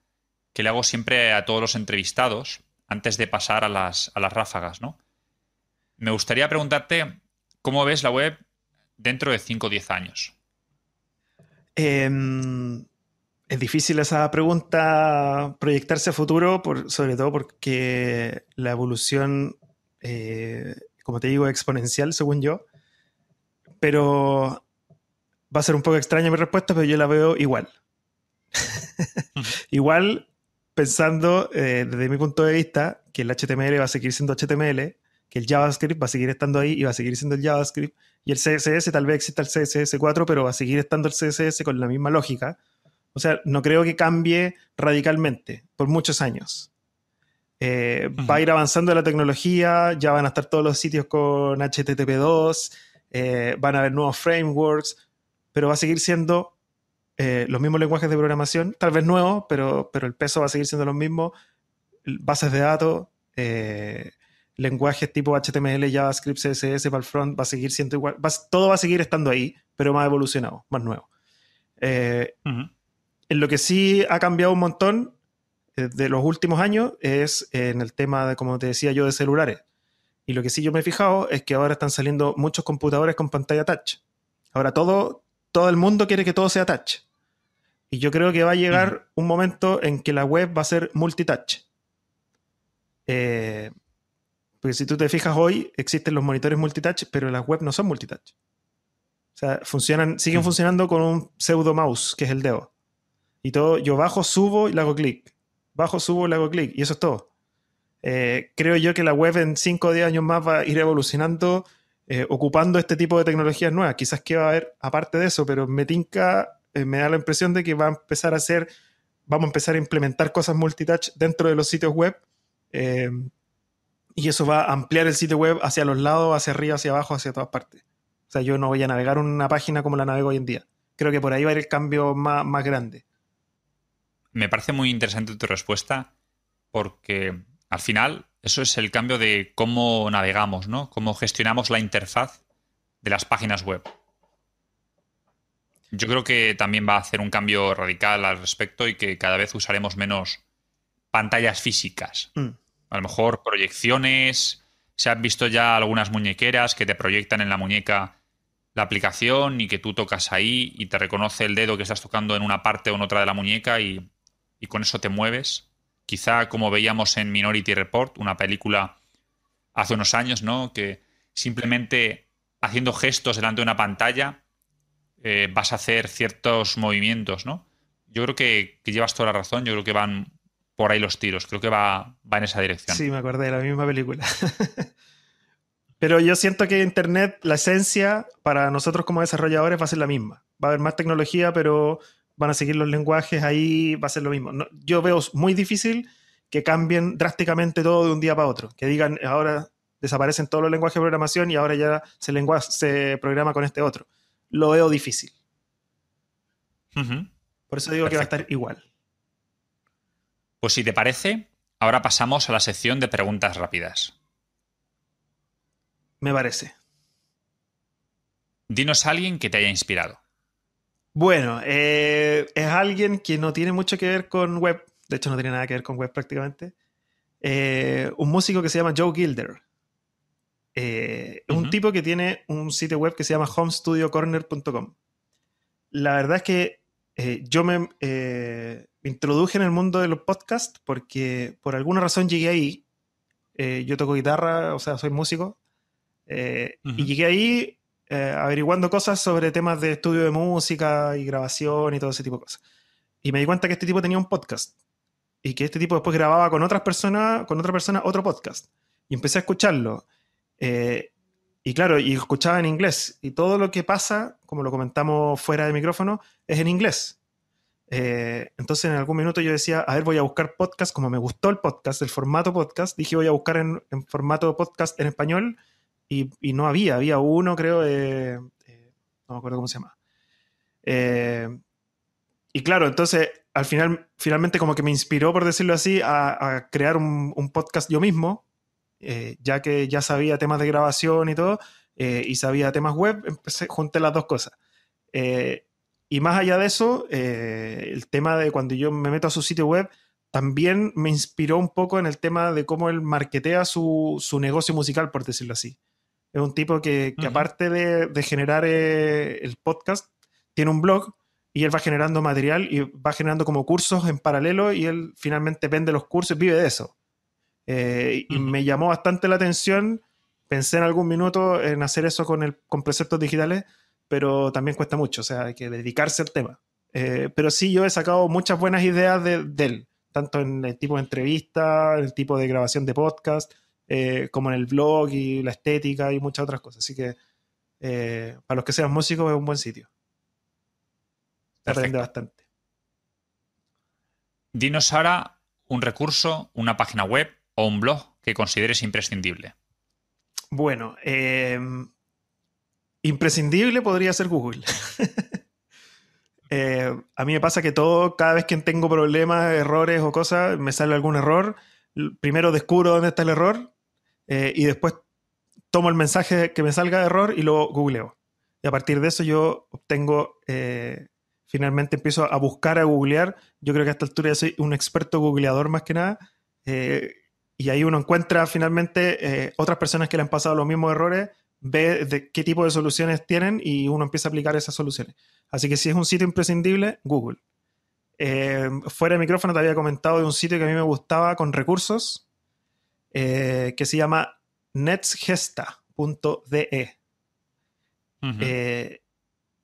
que le hago siempre a todos los entrevistados antes de pasar a las, a las ráfagas, ¿no? Me gustaría preguntarte cómo ves la web dentro de 5 o 10 años. Em, es difícil esa pregunta proyectarse a futuro, por, sobre todo porque la evolución, eh, como te digo, es exponencial, según yo. Pero va a ser un poco extraña mi respuesta, pero yo la veo igual. igual pensando eh, desde mi punto de vista que el HTML va a seguir siendo HTML, que el JavaScript va a seguir estando ahí y va a seguir siendo el JavaScript, y el CSS tal vez exista el CSS 4, pero va a seguir estando el CSS con la misma lógica. O sea, no creo que cambie radicalmente por muchos años. Eh, va a ir avanzando la tecnología, ya van a estar todos los sitios con HTTP2, eh, van a haber nuevos frameworks, pero va a seguir siendo eh, los mismos lenguajes de programación, tal vez nuevos, pero, pero el peso va a seguir siendo los mismos, bases de datos, lenguajes tipo HTML, JavaScript, CSS para el front, va a seguir siendo igual, todo va a seguir estando ahí, pero más evolucionado, más nuevo. En lo que sí ha cambiado un montón eh, de los últimos años es en el tema, de, como te decía yo, de celulares. Y lo que sí yo me he fijado es que ahora están saliendo muchos computadores con pantalla touch. Ahora todo, todo el mundo quiere que todo sea touch. Y yo creo que va a llegar un momento en que la web va a ser multitouch. Eh, porque si tú te fijas hoy, existen los monitores multitouch, pero las web no son multitouch. O sea, funcionan, siguen funcionando con un pseudo mouse, que es el dedo. Y todo, yo bajo, subo y le hago clic. Bajo, subo y le hago clic. Y eso es todo. Eh, creo yo que la web en 5 o 10 años más va a ir evolucionando, eh, ocupando este tipo de tecnologías nuevas. Quizás que va a haber aparte de eso, pero me tinca, eh, me da la impresión de que va a empezar a ser, vamos a empezar a implementar cosas multitouch dentro de los sitios web. Y eso va a ampliar el sitio web hacia los lados, hacia arriba, hacia abajo, hacia todas partes. O sea, yo no voy a navegar una página como la navego hoy en día. Creo que por ahí va a ir el cambio más, más grande me parece muy interesante tu respuesta porque al final eso es el cambio de cómo navegamos, ¿no? Cómo gestionamos la interfaz de las páginas web. Yo creo que también va a hacer un cambio radical al respecto y que cada vez usaremos menos pantallas físicas. Mm. A lo mejor proyecciones. Se han visto ya algunas muñequeras que te proyectan en la muñeca la aplicación y que tú tocas ahí y te reconoce el dedo que estás tocando en una parte o en otra de la muñeca y con eso te mueves. Quizá como veíamos en Minority Report, una película hace unos años, ¿no? Que simplemente haciendo gestos delante de una pantalla eh, vas a hacer ciertos movimientos, ¿no? Yo creo que, llevas toda la razón, yo creo que van por ahí los tiros, creo que va, va en esa dirección. Sí, me acordé de la misma película. Pero yo siento que Internet, la esencia para nosotros como desarrolladores va a ser la misma. Va a haber más tecnología, pero van a seguir los lenguajes, ahí va a ser lo mismo. yo veo muy difícil que cambien drásticamente todo de un día para otro, que digan ahora desaparecen todos los lenguajes de programación y ahora ya se, se programa con este otro. Lo veo difícil. Por eso digo que va a estar igual. Pues si te parece, ahora pasamos a la sección de preguntas rápidas. Me parece. Dinos a alguien que te haya inspirado. Bueno, eh, es alguien que no tiene mucho que ver con web, de hecho no tiene nada que ver con web prácticamente. Eh, un músico que se llama Joe Gilder. Eh, un tipo que tiene un sitio web que se llama homestudiocorner.com. La verdad es que yo me introduje en el mundo de los podcasts porque por alguna razón llegué ahí. yo toco guitarra, o sea, soy músico. Y llegué ahí eh, averiguando cosas sobre temas de estudio de música y grabación y todo ese tipo de cosas. Y me di cuenta que este tipo tenía un podcast y que este tipo después grababa con otras personas, con otra persona, otro podcast. Y empecé a escucharlo. Eh, y claro, y escuchaba en inglés. Y todo lo que pasa, como lo comentamos fuera de micrófono, es en inglés. Eh, entonces en algún minuto yo decía, a ver, voy a buscar podcast, como me gustó el podcast, el formato podcast, dije voy a buscar en, en formato podcast en español y, no había, había uno, creo, eh, no me acuerdo cómo se llama. Eh, y claro, entonces al final, finalmente como que me inspiró, por decirlo así, a, crear un, podcast yo mismo, eh, ya que ya sabía temas de grabación y todo, eh, y sabía temas web, empecé, junté las dos cosas. Eh, y más allá de eso, eh, el tema de cuando yo me meto a su sitio web, también me inspiró un poco en el tema de cómo él marketea su, su negocio musical, por decirlo así. Es un tipo que, que aparte de, de generar el podcast, tiene un blog y él va generando material y va generando como cursos en paralelo y él finalmente vende los cursos y vive de eso. Eh, y me llamó bastante la atención. Pensé en algún minuto en hacer eso con, el, con preceptos digitales, pero también cuesta mucho, o sea, hay que dedicarse al tema. Eh, pero sí, yo he sacado muchas buenas ideas de, él, tanto en el tipo de entrevista, el tipo de grabación de podcast, eh, como en el blog y la estética y muchas otras cosas. Así que para los que sean músicos es un buen sitio. Aprende bastante. Dinos ahora un recurso, una página web o un blog que consideres imprescindible. Bueno, em, imprescindible podría ser Google. Eh, a mí me pasa que todo, cada vez que tengo problemas, errores o cosas, me sale algún error. Primero descubro dónde está el error eh, y después tomo el mensaje que me salga de error y lo googleo. Y a partir de eso yo obtengo eh, finalmente empiezo a buscar, a googlear. Yo creo que a esta altura ya soy un experto googleador más que nada. Y ahí uno encuentra finalmente otras personas que le han pasado los mismos errores, ve de qué tipo de soluciones tienen y uno empieza a aplicar esas soluciones. Así que si es un sitio imprescindible, Google. Eh, fuera de micrófono te había comentado de un sitio que a mí me gustaba con recursos, que se llama netsgesta.de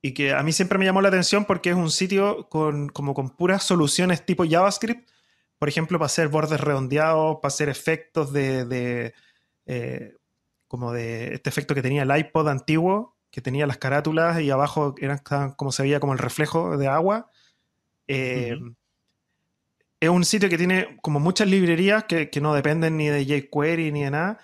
y que a mí siempre me llamó la atención porque es un sitio con, como con puras soluciones tipo JavaScript, por ejemplo, para hacer bordes redondeados, para hacer efectos de, eh, como de este efecto que tenía el iPod antiguo, que tenía las carátulas y abajo eran como se veía como el reflejo de agua. Eh, es un sitio que tiene como muchas librerías que, no dependen ni de jQuery ni de nada,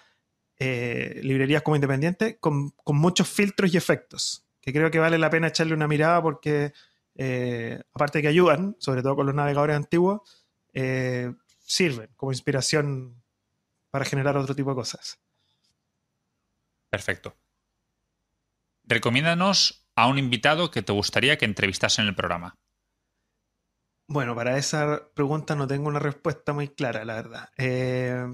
eh, librerías como independientes, con, con muchos filtros y efectos que creo que vale la pena echarle una mirada porque, eh, aparte de que ayudan, sobre todo con los navegadores antiguos, sirven como inspiración para generar otro tipo de cosas. Perfecto. Recomiéndanos a un invitado que te gustaría que entrevistase en el programa. Bueno, para esa pregunta no tengo una respuesta muy clara, la verdad. Eh,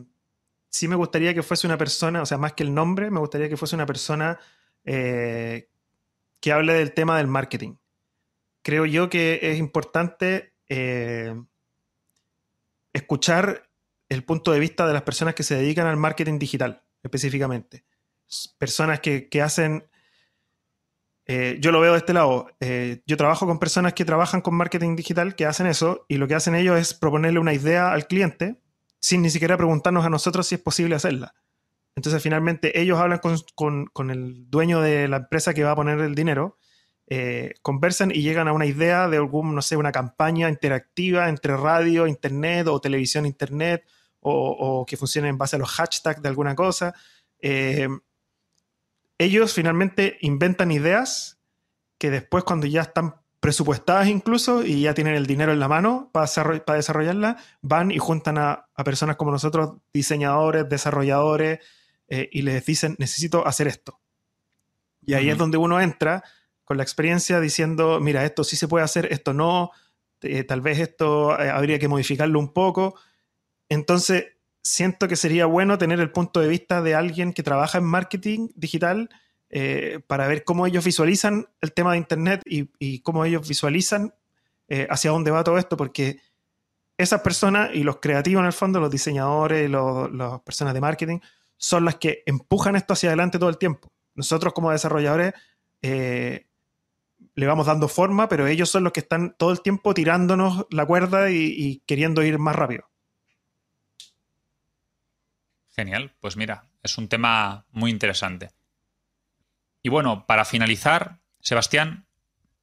sí me gustaría que fuese una persona, o sea, más que el nombre, me gustaría que fuese una persona que hable del tema del marketing. Creo yo que es importante eh, escuchar el punto de vista de las personas que se dedican al marketing digital, específicamente. Personas que, hacen... Eh, yo lo veo de este lado. Eh, yo trabajo con personas que trabajan con marketing digital, que hacen eso, y lo que hacen ellos es proponerle una idea al cliente sin ni siquiera preguntarnos a nosotros si es posible hacerla. Entonces finalmente ellos hablan con, el dueño de la empresa que va a poner el dinero, eh, conversan y llegan a una idea de algún, no sé, una campaña interactiva entre radio, internet o televisión, internet, o, que funcione en base a los hashtags de alguna cosa. Ellos finalmente inventan ideas que después cuando ya están presupuestadas incluso y ya tienen el dinero en la mano para, para desarrollarla, van y juntan a, a personas como nosotros, diseñadores, desarrolladores, eh, y les dicen, necesito hacer esto. Y ahí es donde uno entra con la experiencia diciendo, mira, esto sí se puede hacer, esto no, eh, tal vez esto eh, habría que modificarlo un poco. Entonces, siento que sería bueno tener el punto de vista de alguien que trabaja en marketing digital para ver cómo ellos visualizan el tema de Internet y, cómo ellos visualizan hacia dónde va todo esto, porque esas personas y los creativos en el fondo, los diseñadores, las personas de marketing, son las que empujan esto hacia adelante todo el tiempo. Nosotros como desarrolladores eh, le vamos dando forma, pero ellos son los que están todo el tiempo tirándonos la cuerda y, queriendo ir más rápido. Genial, pues mira, es un tema muy interesante. Y bueno, para finalizar, Sebastián,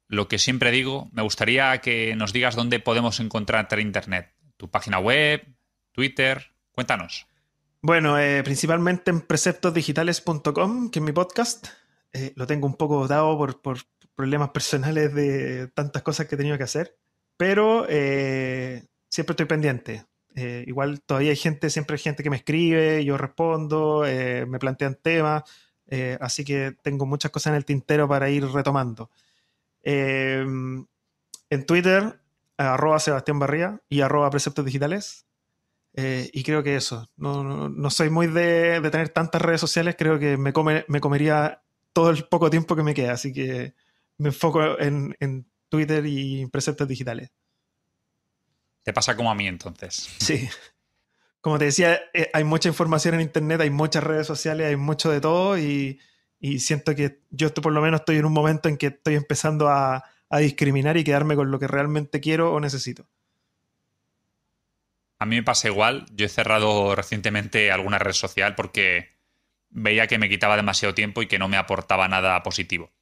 lo que siempre digo, me gustaría que nos digas dónde podemos encontrarte en Internet. Tu página web, Twitter, cuéntanos. Bueno, eh, principalmente en preceptosdigitales.com, que es mi podcast. Eh, lo tengo un poco dado por, problemas personales de tantas cosas que he tenido que hacer, pero eh, siempre estoy pendiente. Igual todavía hay gente, siempre hay gente que me escribe, yo respondo, me plantean temas. eh, así que tengo muchas cosas en el tintero para ir retomando. Eh, en Twitter, arroba Sebastián Barría y arroba Preceptos Digitales. Eh, y creo que eso, no, soy muy de, tener tantas redes sociales, creo que me, me comería todo el poco tiempo que me queda, así que me enfoco en, en Twitter y Preceptos Digitales. Te pasa como a mí entonces. Sí como te decía, eh, hay mucha información en Internet, hay muchas redes sociales, hay mucho de todo y, siento que yo por lo menos estoy en un momento en que estoy empezando a, discriminar y quedarme con lo que realmente quiero o necesito. A mí me pasa igual. Yo he cerrado recientemente alguna red social porque veía que me quitaba demasiado tiempo y que no me aportaba nada positivo.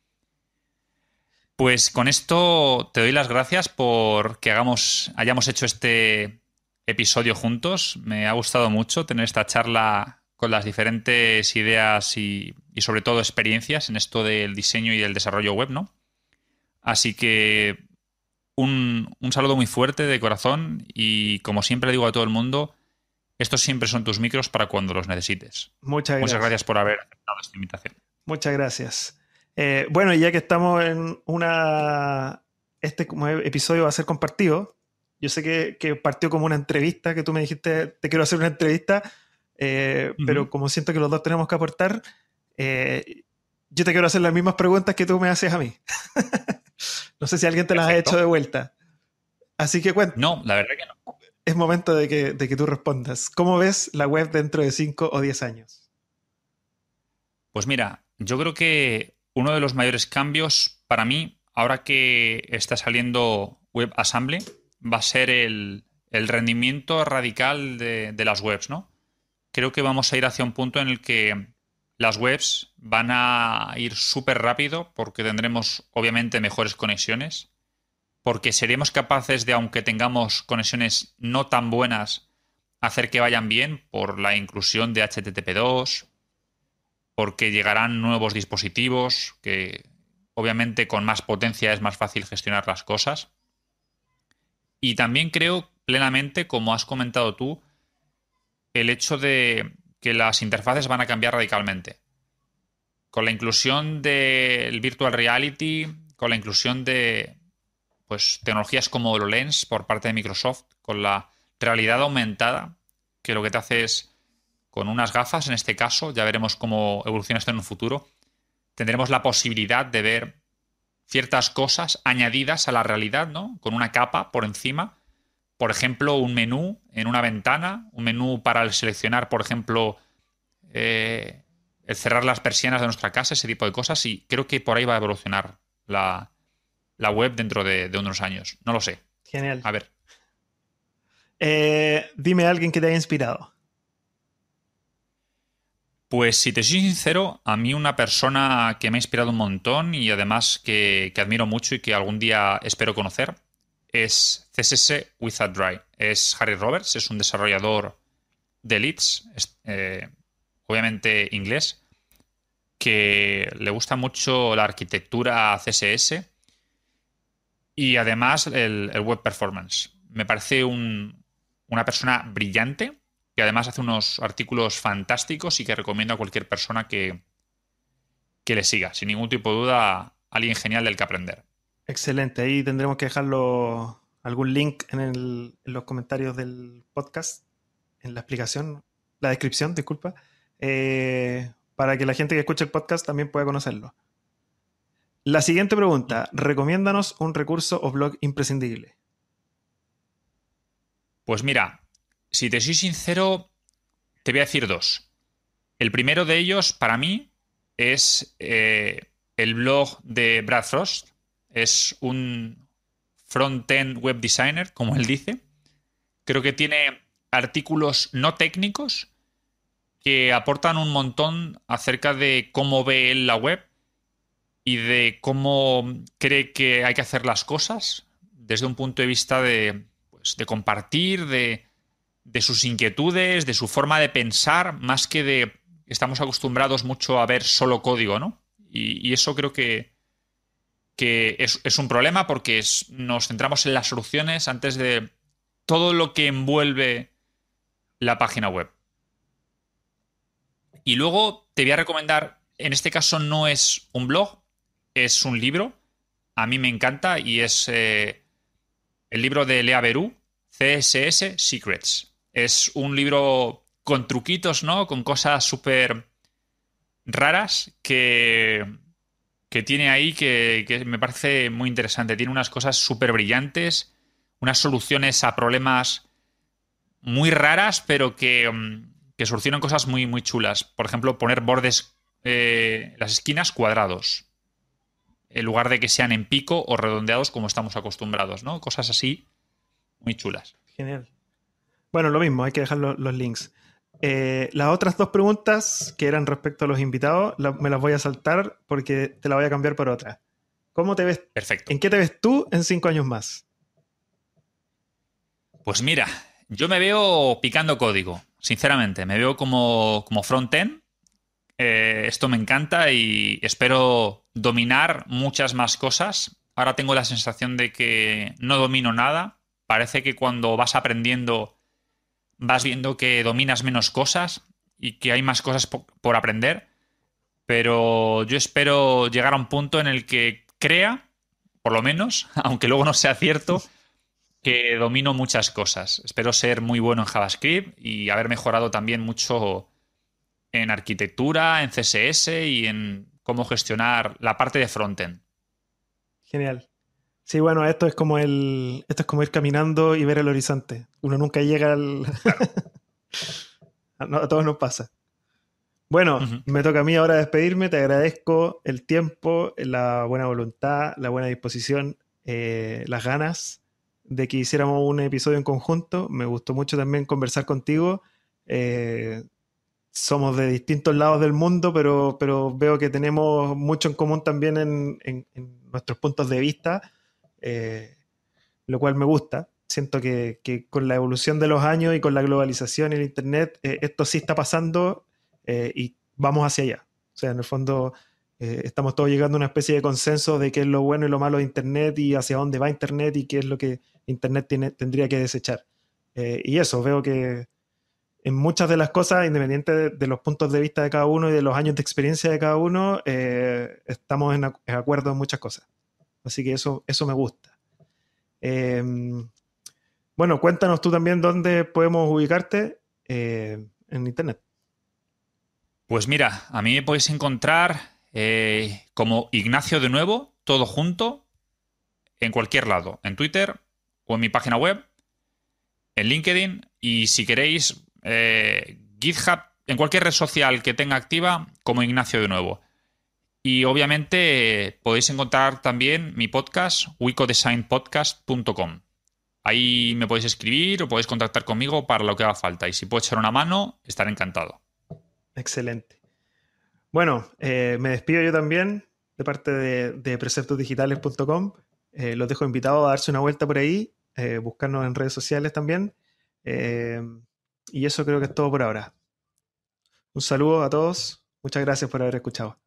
Pues con esto te doy las gracias por que hagamos, hayamos hecho este episodio juntos. Me ha gustado mucho tener esta charla con las diferentes ideas y, sobre todo experiencias en esto del diseño y del desarrollo web, ¿no? Así que un, saludo muy fuerte de corazón y como siempre digo a todo el mundo, estos siempre son tus micros para cuando los necesites. Muchas gracias. Muchas gracias por haber aceptado esta invitación. Muchas gracias. Eh, bueno, ya que estamos en una... Este episodio va a ser compartido, yo sé que, partió como una entrevista, que tú me dijiste, te quiero hacer una entrevista, eh, pero como siento que los dos tenemos que aportar, eh, yo te quiero hacer las mismas preguntas que tú me haces a mí. no sé si alguien te las ha hecho de vuelta. Así que cuenta. No, la verdad que no. Es momento de que, de que tú respondas. ¿Cómo ves la web dentro de 5 o 10 años? Pues mira, yo creo que uno de los mayores cambios para mí, ahora que está saliendo WebAssembly, va a ser el, rendimiento radical de, las webs, ¿no? Creo que vamos a ir hacia un punto en el que las webs van a ir súper rápido porque tendremos obviamente mejores conexiones, porque seremos capaces de, aunque tengamos conexiones no tan buenas, hacer que vayan bien por la inclusión de HTTP2, porque llegarán nuevos dispositivos que obviamente con más potencia es más fácil gestionar las cosas. Y también creo plenamente, como has comentado tú, el hecho de que las interfaces van a cambiar radicalmente. Con la inclusión del virtual reality, con la inclusión de pues, tecnologías como HoloLens por parte de Microsoft, con la realidad aumentada, que lo que te hace es, con unas gafas en este caso, ya veremos cómo evoluciona esto en un futuro, tendremos la posibilidad de ver ciertas cosas añadidas a la realidad, ¿no? Con una capa por encima. Por ejemplo, un menú en una ventana, un menú para seleccionar, por ejemplo, eh, el cerrar las persianas de nuestra casa, ese tipo de cosas. Y creo que por ahí va a evolucionar la, web dentro de, unos años. No lo sé. Genial. A ver. Eh, dime a alguien que te haya inspirado. Pues si te soy sincero, a mí una persona que me ha inspirado un montón y además que, admiro mucho y que algún día espero conocer es CSS Without Dry. Es Harry Roberts, es un desarrollador de Leeds, eh, obviamente inglés, que le gusta mucho la arquitectura CSS y además el, web performance. Me parece una persona brillante que además hace unos artículos fantásticos y que recomiendo a cualquier persona que, que le siga. Sin ningún tipo de duda, alguien genial del que aprender. Excelente. Ahí tendremos que dejarlo algún link en, los comentarios del podcast, en la explicación, la descripción, disculpa, eh, para que la gente que escuche el podcast también pueda conocerlo. La siguiente pregunta, recomiéndanos un recurso o blog imprescindible. Pues mira, si te soy sincero, te voy a decir dos. El primero de ellos, para mí, es eh, el blog de Brad Frost. Es un front-end web designer, como él dice. Creo que tiene artículos no técnicos que aportan un montón acerca de cómo ve él la web y de cómo cree que hay que hacer las cosas desde un punto de vista de, pues, de compartir, de, de sus inquietudes, de su forma de pensar, más que de... Estamos acostumbrados mucho a ver solo código, ¿no? Y, eso creo que, que es, un problema porque nos centramos en las soluciones antes de todo lo que envuelve la página web. Y luego te voy a recomendar en este caso no es un blog, es un libro. A mí me encanta y es eh, el libro de Lea Berú, CSS Secrets. Es un libro con truquitos, ¿no? Con cosas súper raras que, que tiene ahí que, que, me parece muy interesante. Tiene unas cosas súper brillantes, unas soluciones a problemas muy raras, pero que, mm, que solucionan cosas muy, muy chulas. Por ejemplo, poner bordes, eh, las esquinas cuadrados, en lugar de que sean en pico o redondeados como estamos acostumbrados, ¿no? Cosas así muy chulas. Genial. Bueno, lo mismo, hay que dejar los, los links. Eh, las otras dos preguntas que eran respecto a los invitados, la, me las voy a saltar porque te la voy a cambiar por otra. ¿Cómo te ves? Perfecto. ¿En qué te ves tú en cinco años más? Pues mira, yo me veo picando código, sinceramente. Me veo como, como front-end. Eh, esto me encanta y espero dominar muchas más cosas. Ahora tengo la sensación de que no domino nada. Parece que cuando vas aprendiendo vas viendo que dominas menos cosas y que hay más cosas por aprender. Pero yo espero llegar a un punto en el que crea, por lo menos, aunque luego no sea cierto, que domino muchas cosas. Espero ser muy bueno en JavaScript y haber mejorado también mucho en arquitectura, en CSS y en cómo gestionar la parte de frontend. Genial. Sí, bueno, esto es como el. Esto es como ir caminando y ver el horizonte. Uno nunca llega al. a, todos nos pasa. Bueno, uh -huh. me toca a mí ahora despedirme. Te agradezco el tiempo, la buena voluntad, la buena disposición, eh, las ganas de que hiciéramos un episodio en conjunto. Me gustó mucho también conversar contigo. Eh, somos de distintos lados del mundo, pero, pero veo que tenemos mucho en común también en, en, en nuestros puntos de vista eh, lo cual me gusta. Siento que, que, con la evolución de los años y con la globalización y el Internet, eh, esto sí está pasando eh, y vamos hacia allá. O sea, en el fondo eh, estamos todos llegando a una especie de consenso de qué es lo bueno y lo malo de Internet y hacia dónde va Internet y qué es lo que Internet tiene, tendría que desechar. Eh, y eso, veo que en muchas de las cosas, independiente de, de, los puntos de vista de cada uno y de los años de experiencia de cada uno, eh, estamos en, en acuerdo en muchas cosas. Así que eso, eso me gusta. Eh, bueno, cuéntanos tú también dónde podemos ubicarte eh, en Internet. Pues mira, a mí me podéis encontrar eh, como Ignacio de nuevo, todo junto, en cualquier lado, en Twitter o en mi página web, en LinkedIn y si queréis, eh, GitHub, en cualquier red social que tenga activa, como Ignacio de nuevo. Y obviamente podéis encontrar también mi podcast, wicodesignpodcast.com. Ahí me podéis escribir o podéis contactar conmigo para lo que haga falta. Y si puedo echar una mano, estaré encantado. Excelente. Bueno, eh, me despido yo también de parte de, de preceptosdigitales.com. Eh, los dejo invitados a darse una vuelta por ahí, eh, buscarnos en redes sociales también. Eh, y eso creo que es todo por ahora. Un saludo a todos. Muchas gracias por haber escuchado.